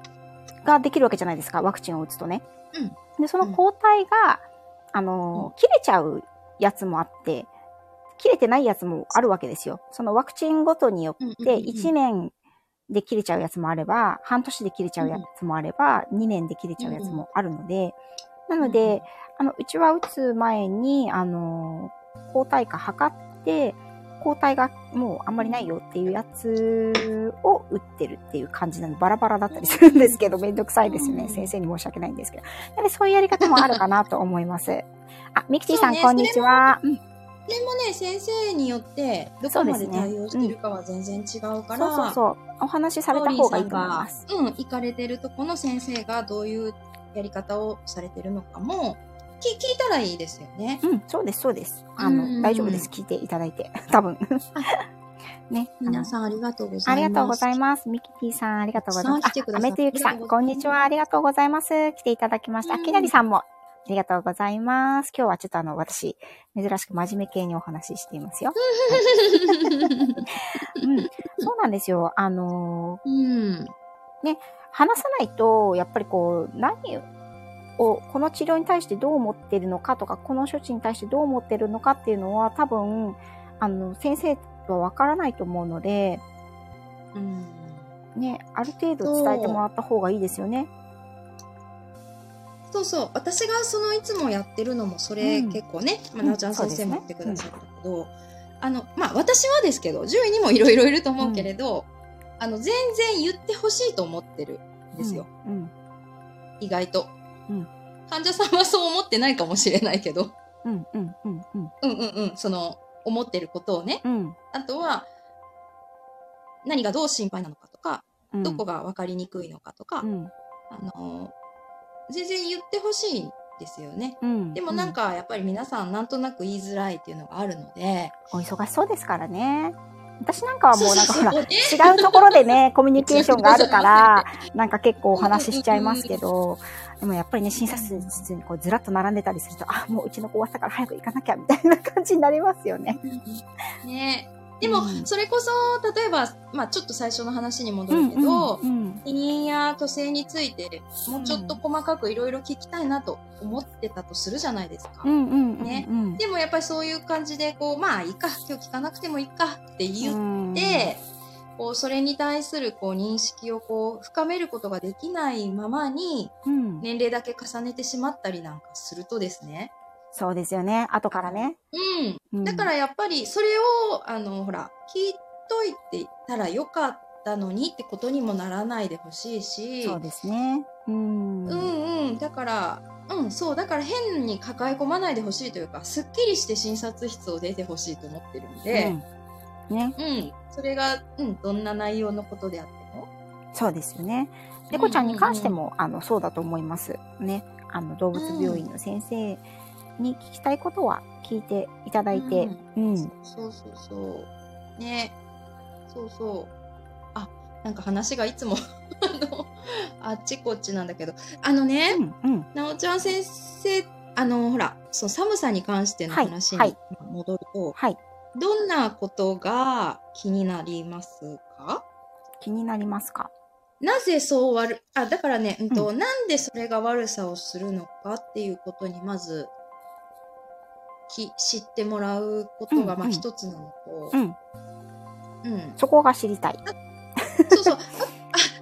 ができるわけじゃないですか、ワクチンを打つとね。うんで、その抗体が、あの、切れちゃうやつもあって、切れてないやつもあるわけですよ。そのワクチンごとによって、うんうんうんうん。1年で切れちゃうやつもあれば、半年で切れちゃうやつもあれば、2年で切れちゃうやつもあるので、なので、あの、うちは打つ前に、あの、抗体価測って、抗体がもうあんまりないよっていうやつを打ってるっていう感じなので、バラバラだったりするんですけど、めんどくさいですよね。うん先生に申し訳ないんですけど。なので、そういうやり方もあるかなと思います。あ、ミキティさん、そうねこんにちは。うんでもね、先生によって、どこまで対応してるかは全然違うから、そうそうそう。お話しされた方がいいと思います。うん、行かれてるとこの先生がどういうやり方をされてるのかも、き聞いたらいいですよね。うん、そうです、そうです。あの、大丈夫です。聞いていただいて。多分。ね。皆さんありがとうございます。ありがとうございます。ミキティさん、ありがとうございます。あ、たくさん来てくださん、こんにちは。ありがとうございます。来ていただきました。きなりさんも、ありがとうございます。今日はちょっとあの、私、珍しく真面目系にお話ししていますよ。うん。そうなんですよ。あのうん。ー話さないと、やっぱりこう、何を、この治療に対してどう思ってるのかとか、この処置に対してどう思ってるのかっていうのは、多分、あの、先生はわからないと思うので、うん。ね、ある程度伝えてもらった方がいいですよね。そうそう。私がそのいつもやってるのも、それうん結構ね、まあ、うんなおちゃん先生も言ってくださったけど、あの、まあ、私はですけど、獣医にもいろいろいると思うけれど、あの、全然言ってほしいと思ってるんですよ。うん。意外と。うん患者さんはそう思ってないかもしれないけど、うん。うん。うん。うん。うんうんうん、その、思ってることをね。うん。あとは、何がどう心配なのかとか、うん。どこが分かりにくいのかとか、うん。あの、全然言ってほしいんですよね。うん。でもなんかやっぱり皆さんなんとなく言いづらいっていうのがあるので。お忙しそうですからね。私なんかはもうなんかほら、違うところでね、コミュニケーションがあるから、なんか結構お話ししちゃいますけど、でもやっぱりね、診察室にこうずらっと並んでたりすると、あ、もううちの子終わったから早く行かなきゃ、みたいな感じになりますよね。ねでもうんそれこそ例えば、まあ、ちょっと最初の話に戻るけど、うん。避妊や虚勢についてもうちょっと細かくいろいろ聞きたいなと思ってたとするじゃないですか。うん。うん。ねうん。でもやっぱりそういう感じでこうまあいいか今日聞かなくてもいいかって言うんって、こうそれに対するこう認識をこう深めることができないままにうん。年齢だけ重ねてしまったりなんかするとですね。そうですよね。後からね。うん。うんだからやっぱりそれを、あの、ほら、聞いといてたらよかったのにってことにもならないでほしいし、そうですね。うん。うんうん。だから、うん、そう。だから変に抱え込まないでほしいというか、すっきりして診察室を出てほしいと思ってるんで、うん。ね。うん。それが、うん、どんな内容のことであっても。そうですよね。猫ちゃんに関しても、あの、そうだと思います。ね。あの、動物病院の先生に聞きたいことは聞いていただいて、うん。そうそうそう。ね。そうそう。あ、なんか話がいつも、あの、あっちこっちなんだけど、あのね、うん。うん。なおちゃん先生、あの、ほら、その寒さに関してのはい話にはい戻ると、はい。どんなことが気になりますか？気になりますか？なぜそう悪、あ、だからね、うんと、なんでそれが悪さをするのかっていうことにまず、き知ってもらうことが、まあ一つなのとう、ん。うん。そこが知りたい。そうそう。あ、あ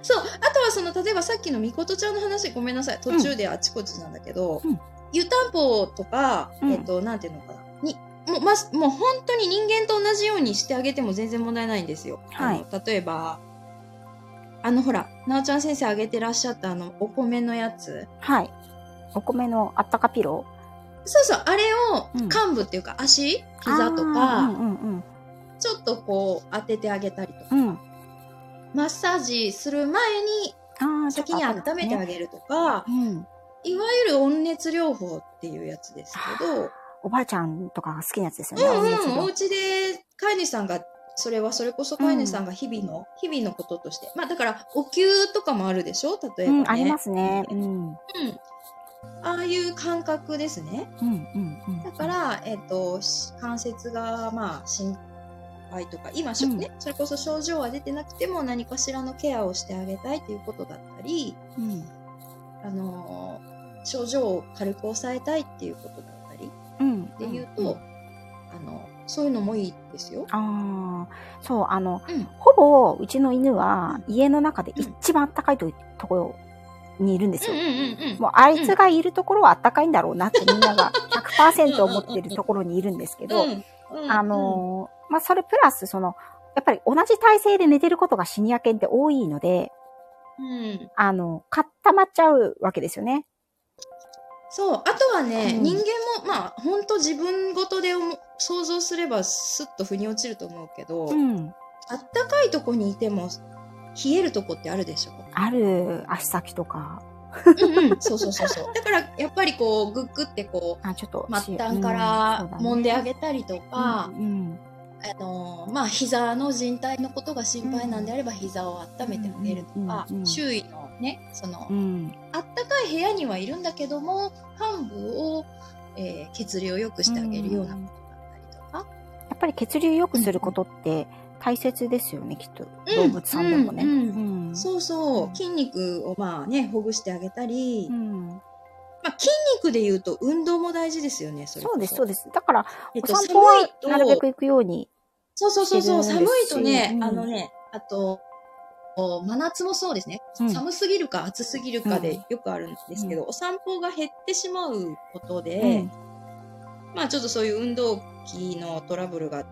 そう。あとはその、例えばさっきのみことちゃんの話、ごめんなさい。途中であちこちなんだけど、うん湯たんぽとか、うんえっと、なんていうのかな。に、もう、ま、もう本当に人間と同じようにしてあげても全然問題ないんですよ。はい例えば、あのほら、なおちゃん先生あげてらっしゃったあの、お米のやつ。はい。お米のあったかピロそうそう、あれをうん幹部っていうか足、ー膝とか、うんうんちょっとこう当ててあげたりとか、うん。うん。マッサージする前に先に温めてある。げるとか、うん。いわゆる温熱療法っていうやつですけど、おばあちゃんとかが好きなやつですよね。うんうん、お家で飼い主さんが、それはそれこそ飼い主さんが日々の、日々のこととして。まあだから、お灸とかもあるでしょ？例えばね。うん、ありますね。う。うんん。ああいう感覚ですね。うん、うん、うん。だから、えっ、と、し関節が、まあ、心配とか、今しょ、うんね、それこそ症状は出てなくても何かしらのケアをしてあげたいということだったり、うん、あのー症状を軽く抑えたいっていうことだったりうん。っていうと、んんあの、そういうのもいいですよ。ああ、そう、あの、うん。ほぼ、うちの犬は、家の中で一番暖かいとところにいるんですよ。もう、あいつがいるところは暖かいんだろうなってみんなが100%思ってるところにいるんですけど、あのーまあ、それプラス、その、やっぱり同じ体勢で寝てることがシニア犬って多いので、うん。あの、固まっちゃうわけですよね。そう。あとはね、うん人間も、まあ、本当自分ごとで想像すればスッと腑に落ちると思うけど、うん。あったかいとこにいても、冷えるとこってあるでしょ？ある、足先とか、うんうん。そうそうそうそう。だから、やっぱりこう、グッグってこあ、ちょっと。う、末端うんから揉んであげたりとか、うん。あのーまあ、膝の靭帯のことが心配なんであれば、膝を温めてあげるとか、うんうんうん周囲のね、その、うん。あったかい部屋にはいるんだけども、患部を、えー血流を良くしてあげるようなことだったりとか。やっぱり血流良くすることって大切ですよね、きっと。うん動物さんでもね。うんうんそうそう、筋肉をまあね、ほぐしてあげたり、うん。まあ筋肉で言うと運動も大事ですよね、そそ。うです、そうです。だから、えっと、お散歩はなるべく行くように。そうそうそうそう、寒いとね、うん。あのね、あと、真夏もそうですね。うん。寒すぎるか暑すぎるかうでよくあるんですけど、お散歩が減ってしまうことで、うん。まあちょっとそういう運動器のトラブルが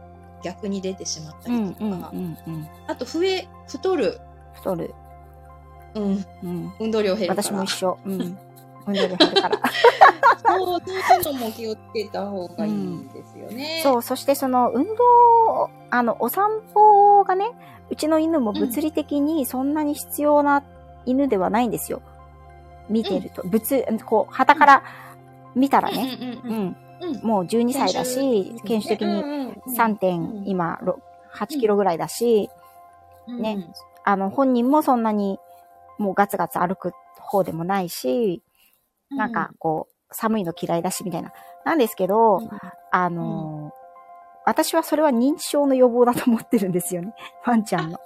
逆に出てしまったうんりとか、うんうんうん。あと増え、太る、太る。うん、うん。運動量減るから。私も一緒。うん。運動量減るから。そう、そういうのも気をつけた方がいいですよね。そう、そしてその運動、あの、お散歩がね、うちの犬も物理的にそんなに必要な犬ではないんですよ。見てると。物、こう、旗から見たらね。ううんん。うんうん。もう12歳だし、犬種的に3点、今、ろ8キロぐらいだし、ねあの、本人もそんなにもうガツガツ歩く方でもないし、うん、なんかこう、寒いの嫌いだしみたいな。なんですけど、うん、あのー私はそれは認知症の予防だと思ってるんですよね。ワンちゃんの。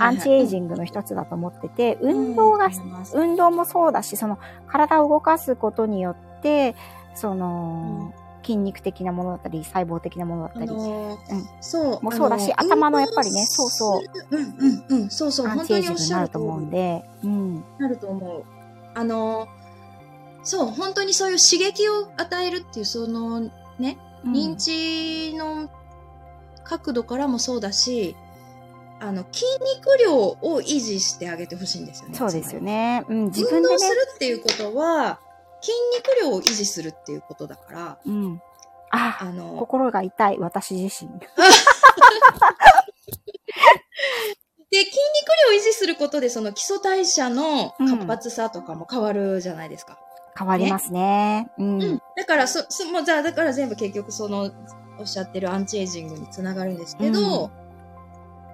アンチエイジングの一つだと思ってて、運動が、運動もそうだし、その体を動かすことによって、その、筋肉的なものだったり、細胞的なものだったり、あのーうんそう。もうそうだし頭のやっぱりねそうそう。うんうんうん。そうそう。アン本当におっチエイジングになると思うんで、うん。なると思う。あの、そう、本当にそういう刺激を与えるっていう、そのね、うん認知の角度からもそうだし、あの、筋肉量を維持してあげてほしいんですよね。そうですよね。うん、自自分でね分運動す、るっていうことは、筋肉量を維持するっていうことだから、うん。ああの、心が痛い、私自身。で、筋肉量を維持することで、その基礎代謝の活発さとかも変わるじゃないですか。変わりますね。うん。うん。だから、そ、そ、もう、じゃあ、だから全部結局その、おっしゃってるアンチエイジングにつながるんですけど、うん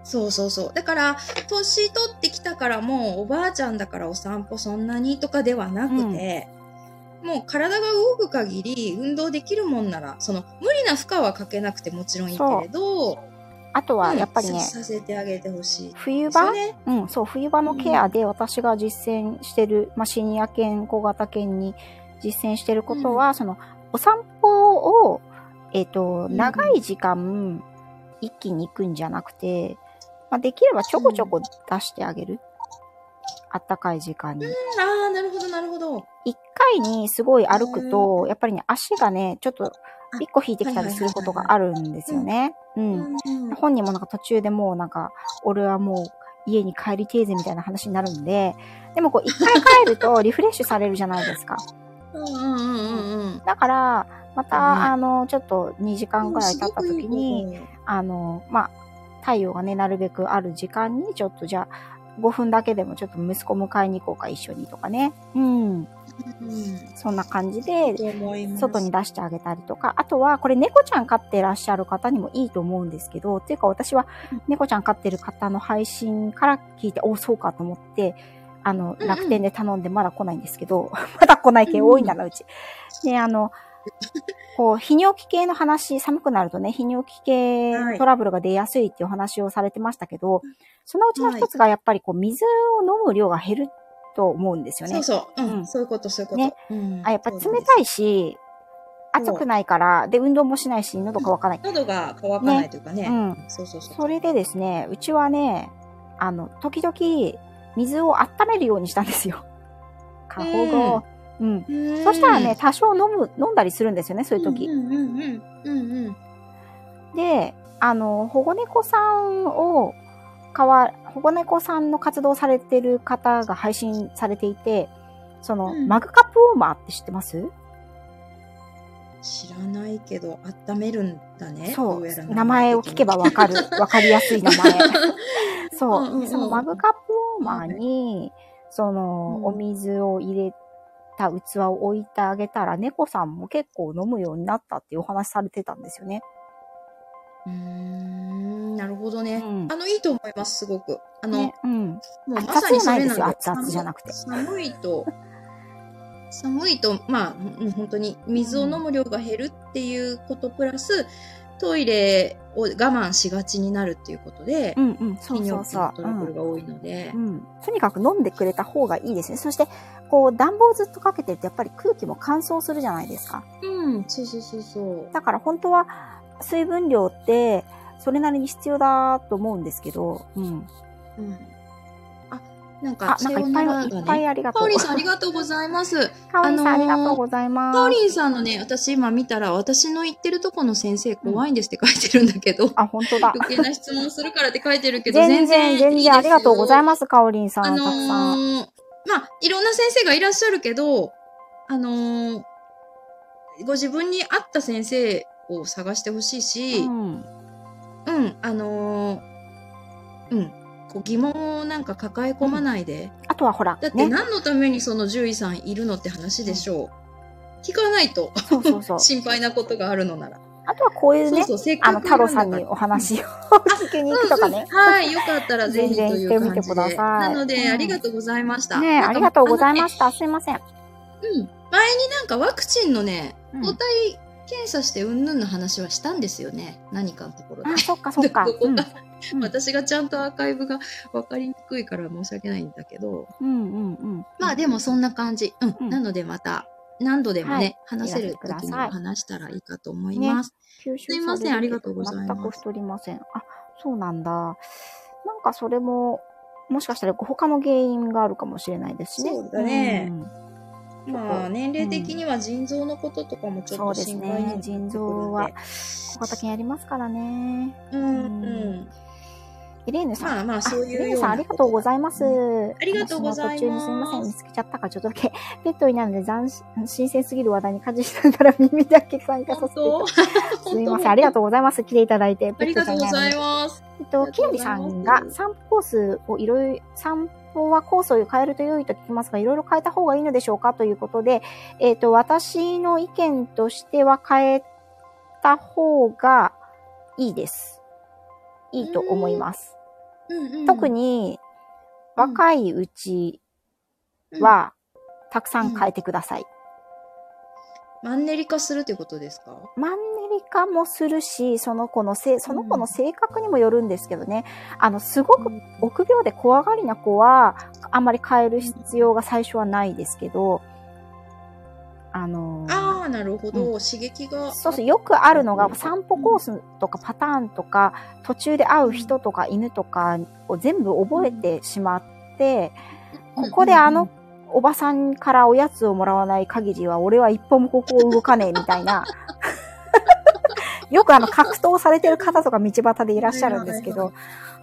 そうそうそう。だから、年取ってきたからもう、おばあちゃんだからお散歩そんなにとかではなくて、もう体が動く限り運動できるもんなら、その、無理な負荷はかけなくてもちろんいいけれど、あとは、やっぱりねうん、させてあげてほしい。冬場、ね。うん、そう、冬場のケアで私が実践してる、まあ、シニア犬、小型犬に実践してることは、その、お散歩を、えっ、と、ん長い時間、一気に行くんじゃなくて、まあ、できればちょこちょこ出してあげる。あったかい時間に。ああ、なるほど、なるほど。一回にすごい歩くと、やっぱりね、足がね、ちょっと、一個引いてきたりすることがあるんですよね。うん。うん本人もなんか途中でもうなんか、俺はもう家に帰りてえぜみたいな話になるんで、でもこう一回帰ると リフレッシュされるじゃないですか。うんうんうんうんだから、また、うんあの、ちょっと2時間うん。ぐらい経った時に、あの、まあ、太陽がね、なるべくある時間に、ちょっとじゃあ、5分だけでもちょっと息子迎えに行こうか、一緒にとかね。うん。うん。そんな感じで、外に出してあげたりとか、あとは、これ猫ちゃん飼ってらっしゃる方にもいいと思うんですけど、っていうか私はうん猫ちゃん飼ってる方の配信から聞いて、おそうかと思って、あの、うん楽天で頼んでまだ来ないんですけど、まだ来ない系多いんだな、うち。で、あの、こう、泌尿器系の話、寒くなるとね、泌尿器系トラブルが出やすいっていうお話をされてましたけど、そのうちの一つがやっぱりこう、水を飲む量が減ると思うんですよね。そうそう。うん。うんそういうこと、そういうこと。ねうんあ、やっぱ冷たいし、暑くないから、で、運動もしないし、喉乾かない。です喉が乾かないというかね。うん。そうそうそう。それでですね、うちはね、あの、時々、水を温めるようにしたんですよ。過保護。うん。うんそしたらね、、多少飲む、飲んだりするんですよね、そういう時。うんうんうんうん。うんうん。で、あの、保護猫さんを、かわ、保護猫さんの活動されてる方が配信されていて、その、うんマグカップウォーマーって知ってます？知らないけど、温めるんだね。そうどう。名前を聞けばわかる。わかりやすい名前。そう。うんうんうんでそのマグカップウォーマーに、その、うんお水を入れた器を置いてあげたら、猫さんも結構飲むようになったっていうお話されてたんですよね。うーん、なるほどね。うんあの、いいと思います、すごく。あの、ね、うん。もうまさにそれなんで熱々じゃなくて寒いと、寒いと、まあ、うん本当に水を飲む量が減るっていうことプラス、トイレを我慢しがちになるっていうことでう、んうん。そう泌そうそう。トラブルが多いのでう、ん。とにかく飲んでくれた方がいいですね。そして、こう、暖房をずっとかけてると、やっぱり空気も乾燥するじゃないですか。うん、そうそうそうそう。だから本当は、水分量って、それなりに必要だと思うんですけど、うん。うん、なんか、あ、なんかいっぱい、いっぱいありがとう。カオリンさんありがとうございます。かおりんさん、ありがとうございます。カオリンさんのね、私今見たら、私の言ってるとこの先生怖いんですって書いてるんだけど、あ、本当だ。余計な質問するからって書いてるけど、全然、全然ありがとうございまます、かおりんさん。あのたくさん。ー、まあ、いろんな先生がいらっしゃるけど、あのー、ご自分に合った先生を探してほしいし、うん。うん、あのーうん、こう疑問をなんか抱え込まないで、あとはほらだ、ってね。何のためにその獣医さんいるのって話でしょう。聞かないとそうそうそう。心配なことがあるのなら。あとはこういうね、そうそう、あの、太郎さんにお話を聞きに行くとかね。うんうんはい、よかったらぜひという感じてみてくだで。さいなので、うんありがとうございました。ねなんかありがとうございまあした。すいません。うん。前になんかワクチンのね、うん抗体検査してうんぬんの話はしたんですよね。何かのところで。あ、そっかそっか。うん 私がちゃんとアーカイブが分かりにくいから申し訳ないんだけど。うんうんうん。まあでもそんな感じ。うん。うんなのでまた、何度でもね、はい話せる時には話したらいいかと思います。吸収すいませんありがとうございます全く太りません。あ、そうなんだ。なんかそれも、もしかしたら他の原因があるかもしれないですしね。そうだねんまあ、年齢的には腎臓のこととかもちょっと心配になね。腎臓は小型犬やりますからね。うんうん。エレーヌさん。まあまあ、そういうエレーヌさん ありがとうございます。ありがとうございます途中にすみません。見つけちゃったからちょっとだけ。ペットになるので斬新鮮すぎる話題に家事しながら耳だけ参加さ本せてす。すみません。ありがとうございます。来ていただいて。ありがとうございまます。えっと、きらりさんが散歩コースをいろいろ、散歩はコースを変えると良いと聞きますが、いろいろ変えた方がいいのでしょうかということで、えっと、私の意見としては変えた方がいいです。いいと思います。うんうん特、に、若いうちは、たくさん変えてください。マンネリ化するってことですか？マンネリ化もするし、その子のせい、その子の性格にもよるんですけどね。あの、すごく臆病で怖がりな子は、あんまり変える必要が最初はないですけど、あのーああ、なるほど。刺激が。そうそう、よくあるのがうん散歩コースとかパターンとか、途中で会う人とか犬とかを全部覚えてしまって、ここであのおばさんからおやつをもらわない限りは、俺は一歩もここを動かねえみたいな。よくあの格闘されてる方とか道端でいらっしゃるんですけど、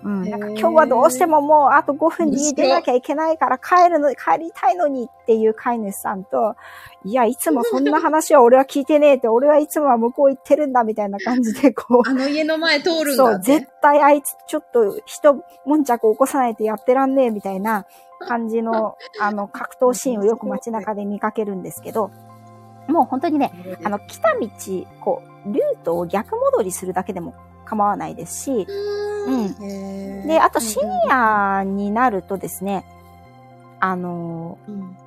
うん、なんか今日はどうしてももうあと5分に出なきゃいけないから帰るの、帰りたいのにっていう飼い主さんと、いや、いつもそんな話は俺は聞いてねえって、俺はいつもは向こう行ってるんだみたいな感じでこう、あの家の前通るんそう、だって。絶対あいつちょっと人、もんちゃく起こさないとやってらんねえみたいな感じの、あの、格闘シーンをよく街中で見かけるんですけど、もう本当にね、あの、来た道、こう、ルートを逆戻りするだけでも構わないですし、うん。うん。んで、あとシニアになるとですね、あの、うん。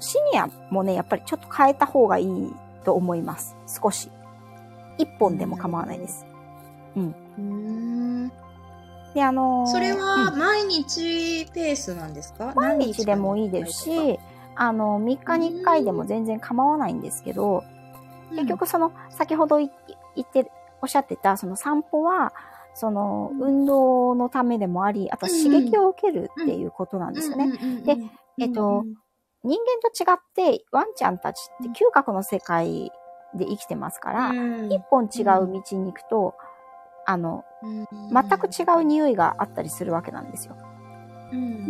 シニアもね、やっぱりちょっと変えた方がいいと思います。少し。一本でも構わないです。うん。で、あのーそれうん。は毎日ペースなんですか？毎日でもいいですし、あの、3日に1回でも全然構わないんですけど、結局その、先ほどい言って、おっしゃってた、その散歩は、その、運動のためでもあり、あとは刺激を受けるっていうことなんですよね。でえっと人間と違って、ワンちゃんたちって嗅覚の世界で生きてますから、一本違う道に行くと、あの、全く違う匂いがあったりするわけなんですよ。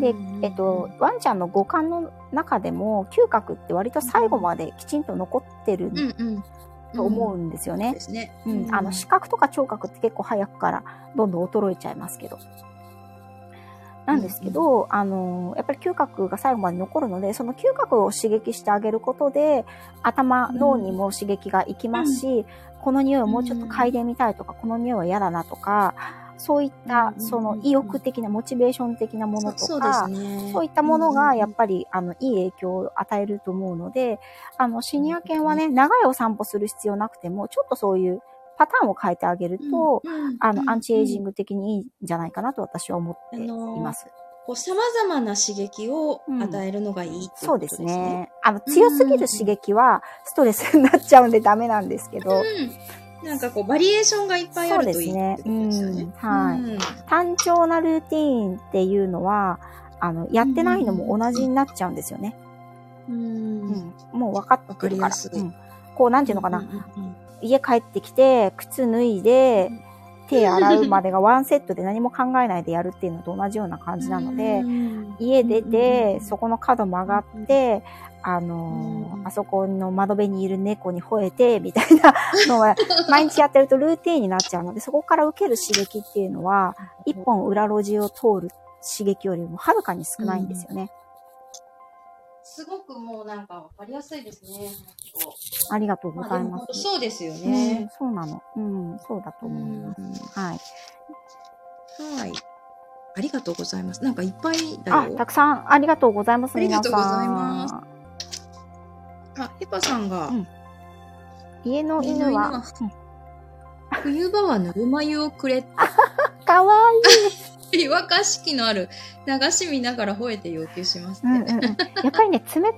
で、えっと、ワンちゃんの五感の中でも、嗅覚って割と最後まできちんと残ってるうんうん。と思うんですよね。あの、視覚とか聴覚って結構早くからどんどん衰えちゃいますけど。なんですけど、あの、やっぱり嗅覚が最後まで残るので、その嗅覚を刺激してあげることで、頭、うん脳にも刺激がいきますし、この匂いをもうちょっと嗅いでみたいとか、この匂いは嫌だなとか、そういったう、んその意欲的な、モチベーション的なものとか。そういったものが、やっり、ぱり、あの、いい影響を与えると思うので、あの、シニア犬はね、長いお散歩する必要なくても、ちょっとそういうパターンを変えてあげると、あの、アンチエイジング。グ的にいいんじゃないかなと私は思っています。こう、様々な刺激を与えるのがいいっていそうです。ね。あの、強すぎる刺激はストレスになっちゃうんでダメなんですけど、うん。なんかこう、バリエーションがいっぱいあるといいってことですよね。そうんはいうん。単調なルーティーンっていうのは、あの、やってないのも同じになっちゃうんですよね。う。うん。ん。もう分かってるわから。うん。こう、なんていうのかな。家帰ってきて、靴脱いでうん、手洗うまでが ワンセットで何も考えないでやるっていうのと同じような感じなので、うん。家出うて、ん。そこの角曲がって、あのーうんあそこの窓辺にいる猫に吠えて、みたいな のが、毎日やってるとルーティーンになっちゃうので、そこから受ける刺激っていうのは、一本裏路地を通る刺激よりもはるかに少ないんですよね。すごくもうなんかわかりやすいですね。ありがとうございます。そうですようんね。、そうなの。うん、そうだと思います。はい。はい。ありがとうございます。なんかいっぱいだあ、よ。たくさんありがとうございます、ありがとうござい皆ます。あ、ヘパさんが、うん家の犬犬はは、冬場はぬるま湯をくれ かわ 湯沸かし器のある流し見ながら吠えて要求しますいい。うん。うんうん。やっぱりね、冷た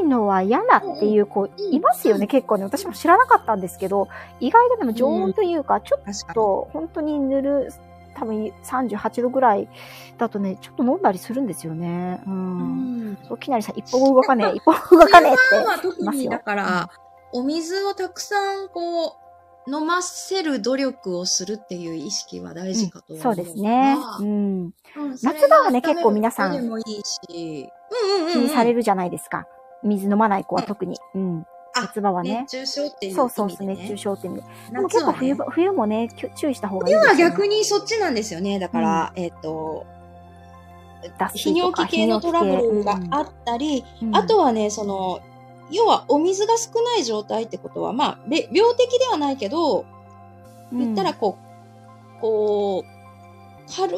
いのは嫌だっていう子いますよね、結構ね。私も知らなかったんですけど、意外とでも常温というか、ちょっ。と本当にぬる、多分38度ぐらいだとね、ちょっと飲んだりするんですよね。う。うんん。そう、きなりさん、一歩も動かねえ、一歩も動かねえって。は特にだから、お水をたくさんこう、飲ませる努力をするっていう意識は大事かと思う。そうですね。ううん。ん夏場はね結構皆さん、気にされるじゃないですか。水飲まない子は特に。うん。あ夏場はね。熱中症っていう意味で、ね。そうそう熱中症って意味で。でも夏結構冬場、冬もね、注意した方がいいね。は逆にそっちなんですよね。だから、えっ、と、脱泌水とか尿器系のトラブルがあったり、うんあとはね、その、要はお水が少ない状態ってことは、まあ、べ病的ではないけど、言ったらこう、こう、軽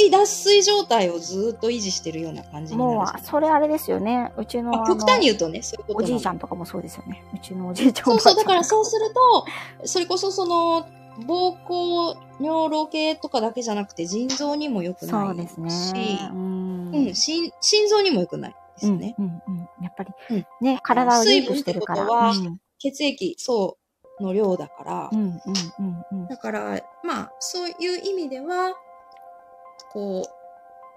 い脱水状態をずっと維持してるような感じになるも、うそれあれですよね。うちの極端に言うとね、そういうことおじいちゃん。んとかもそうですよね。うちのおじいちゃんそうそう、だからう。そうすると、それこそその、膀胱、尿路系とかだけじゃなくて腎臓にも良くないそうですねし、。うん。うん、心心臓にも良くないですうんね。うんうん。やっぱりうん、ね、体をリークしてるから。水分ってうん血液、そう、の量だから、うんうんうんうん。だから、まあ、そういう意味では、こ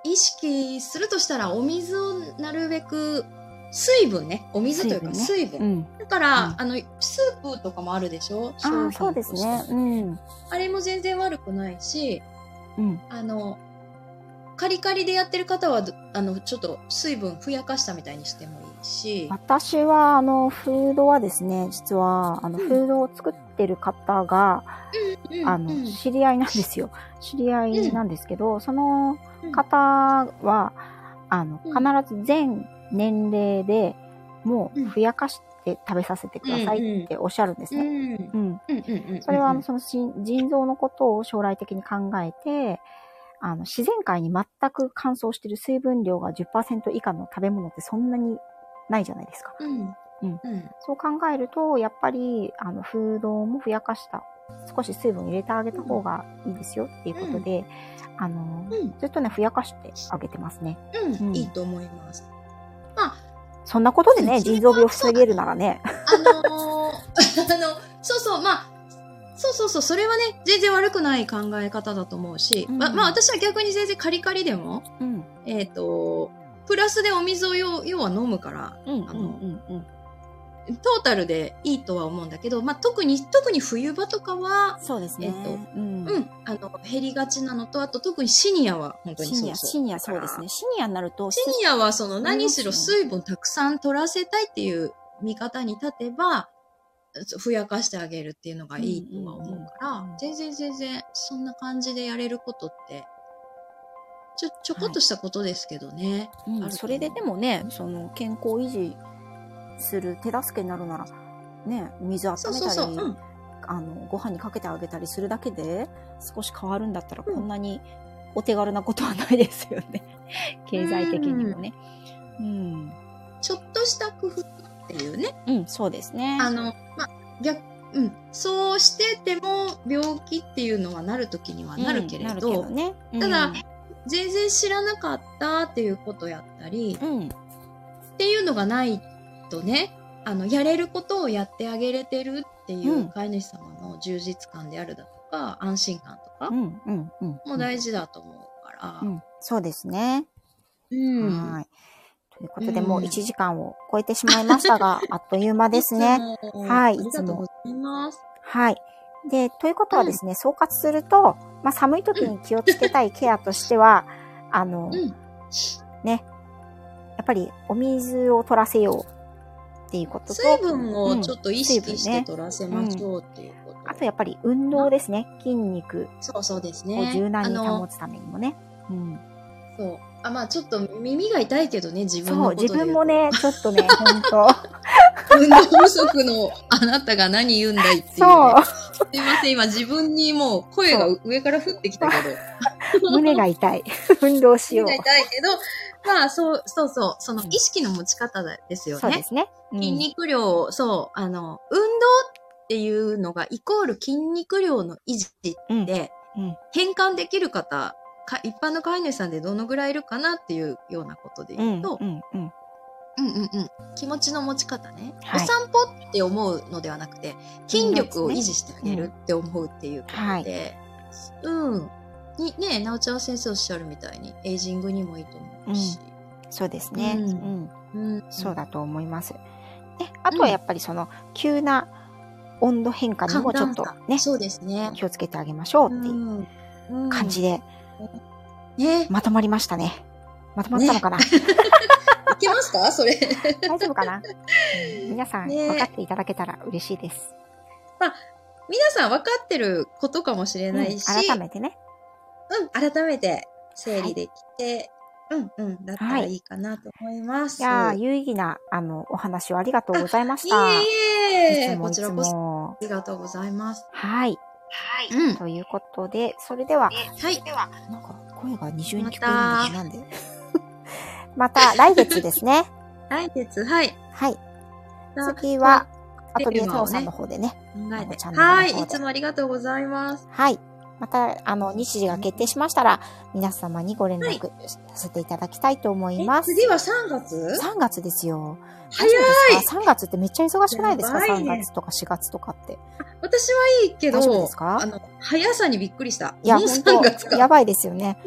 う、意識するとしたら、お水をなるべく、水分ね、お水というか水分。水うん。だから、うんあの、スープとかもあるでしょ？ああ、そうですね。うん。あれも全然悪くないし、うん。あの、カリカリでやってる方は、どあの、ちょっと水分ふやかしたみたいにしてもいいし、私は、あの、フードはですね、実は、あの、うん。フードを作ってる方が、うんあの、うん。知り合いなんですよ。知り合いなんですけど、そのうん。方は、あの、うん。必ず全年齢でもう、うん。ふやかして食べさせてくださいっておっしゃるんですうん。ね。うん。うんうんうんそれは、あの、その心腎臓のことを将来的に考えて、あの、自然界に全く乾燥してる水分量が10%以下の食べ物ってそんなにないじゃないですか。うんうんうんそう考えると、やっぱり、あの、フードもふやかした、少し水分入れてあげた方がいいですよっていうことで、あの、うんずっとね、ふやかしてあげてますね。うん、うんいいと思います。まあ、そんなことでね、うん腎臓病を防げるならね。あのー あの、そうそう、まあ、そうそうそう、それはね、全然悪くない考え方だと思うし、うんままあ私は逆に全然カリカリでも、うん。えっ、と、プラスでお水を要要は飲むから、うん。あのうん。うん。トータルでいいとは思うんだけど、まあ特に、特に冬場とかは、そうですね。えっとうんうん、あの、減りがちなのと、あと特にシニアは本当にシニア、そうそう。シニアそうですね。シニアになると、シニアはその何しろ水分たくさん取らせたいっていう見方に立てば、ふやかしてあげるっていうのがいいとは思うから、うんうんうん全然全然そんな感じでやれることって、ちょ、ちょこっとしたことですけどね。うんあると思うそれででもね、その健康維持する手助けになるなら、ね、水温めたり、そうそうそう。うん。あの、ご飯にかけてあげたりするだけで少し変わるんだったら、うんこんなにお手軽なことはないですよね。経済的にもね。うん。ちょっとした工夫っていうね。うん、そうですね。あの、まあ、逆、うん。そうしてても病気っていうのはなるときにはなるけれど、うんどね。ただ全然知らなかったっていうことやったり、うん、うん。っていうのがないとね、あの、やれることをやってあげれてるっていううん飼い主様の充実感であるだとか、安心感とかうん、うん、うん。も大事だと思うから、うん、そうですね。うん。はい。ということで、うんもう1時間を超えてしまいましたが、あっという間ですね。はいいつも。はい。で、ということはですね、総括すると、まあ、寒い時に気をつけたいケアとしては、あの、うん。やっぱりお水を取らせようっていうことと、水分をちょっっと意識して取らせましょうっていうこと。あとやっぱり運動ですね。筋肉そうそうですをね。柔軟に保つためにもね。うん。そう。あ、まあちょっと耳が痛いけどね、自分のそう、ことで言うと自分も。ね、ちょっとね、本当運動不足のあなたが何言うんだいっていう、ね。そう、すいません、今自分にもう声が上から降ってきたけど。胸が痛い。運動しよう胸。が痛いけど、まあそう、そうそう、その意識の持ち方ですよね。そうですね。うん筋肉量を、そう、あの、運動っていうのがイコール筋肉量の維持うんで、うん変換できる方、か一般の飼い主さんでどのぐらいいるかなっていうようなことでうん、言うと、うん、うん。うんうんうん。気持ちの持ち方ね。はいお散歩って思うのではなくて、筋力を維持してあげるって思うっていうことで、うん。にね、なおちゃん先生おっしゃるみたいに、エイジングにもいいと思うし。そうですね。ううんん。うん。そうだと思います。で、あとはやっぱりその、急な温度変化にもちょっとね、そうですね。気をつけてあげましょうっていううん感じで、ね。まとまりましたね。まとまったのかな、いけますかそれ。大丈夫かな、う ん皆さんね分かっていただけたら嬉しいです。皆さん分かってることかもしれないし、うん改めてね。うん、改めて整理できて、うん、うん、だったらいいかなと思います。いやー、有意義な、あの、お話をありがとうございましいた。えいえいつもいつこちらこそも。ありがとうございます。はい。うん。ということで、それでは、はい。なんか声が二重に聞こえるんだけど、なんでまた来月ですね。来月、はい。はい。次は、アテトリエタオさんの方でね。考えてはい。いつもありがとうございます。はい。また、あの、日時が決定しましたら、皆様にご連絡させていただきたいと思います。次は3月？3月ですよ。早い大丈夫ですか ?3 月ってめっちゃ忙しくないですか？やばい ?3 ね月とか4月とかって。私はいいけど、大丈夫ですか？あの、速さにびっくりした。いや、もう本3月か。当やばいですよね。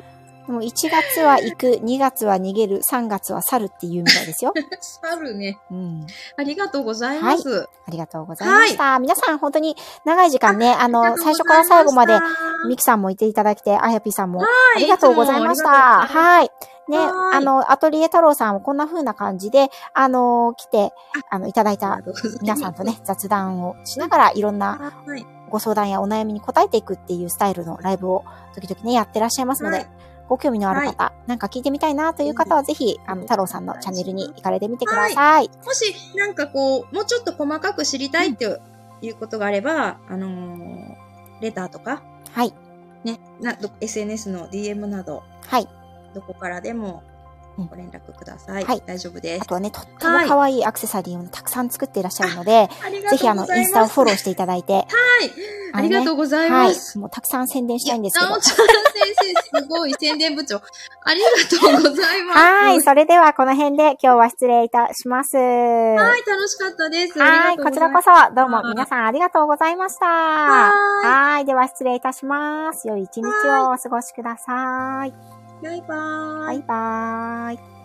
でも1月は行く、2月は逃げる、3月は去るっていうみたいですよ。猿ね。うん。ありがとうございます。ありがとうございました。皆さん本当に長い時間ね、あの、最初から最後まで、ミキさんもいていただきて、あやぴさんも、ありがとうございました。はい。ね、はいあの、アトリエ太郎さんもこんな風な感じで、あの、来て、あの、いただいた皆さんとね、雑談をしながら、いろんなはい。ご相談やお悩みに答えていくっていうスタイルのライブを時々ね、やってらっしゃいますので、はいご興味のある方、なんか聞いてみたいなという方は、ぜひ、あの、太郎さんのチャンネルに行かれてみてください。もし、なんかこう、もうちょっと細かく知りたいっていうことがあれば、あのーレターとか、はい。ね、な、ど SNS の DM など、はい。どこからでもうんご連絡ください。はい大丈夫ですあ。とはね、とっても可愛いアクセサリーをたくさん作っていらっしゃるので、ぜひあの。インスタをフォローしていただいて、はい。ありがとうございます。はい。もうたくさん宣伝したいんですけど先生、すごい宣伝部長。ありがとうございます。はい。それではこの辺で今日は失礼いたします。ははい、楽しかったです。はい。こちらこそ。そどうも皆さんありがとうございました。ははい。では失礼いたします。良い一日をお過ごしください。バイバーイ。バイバーイ。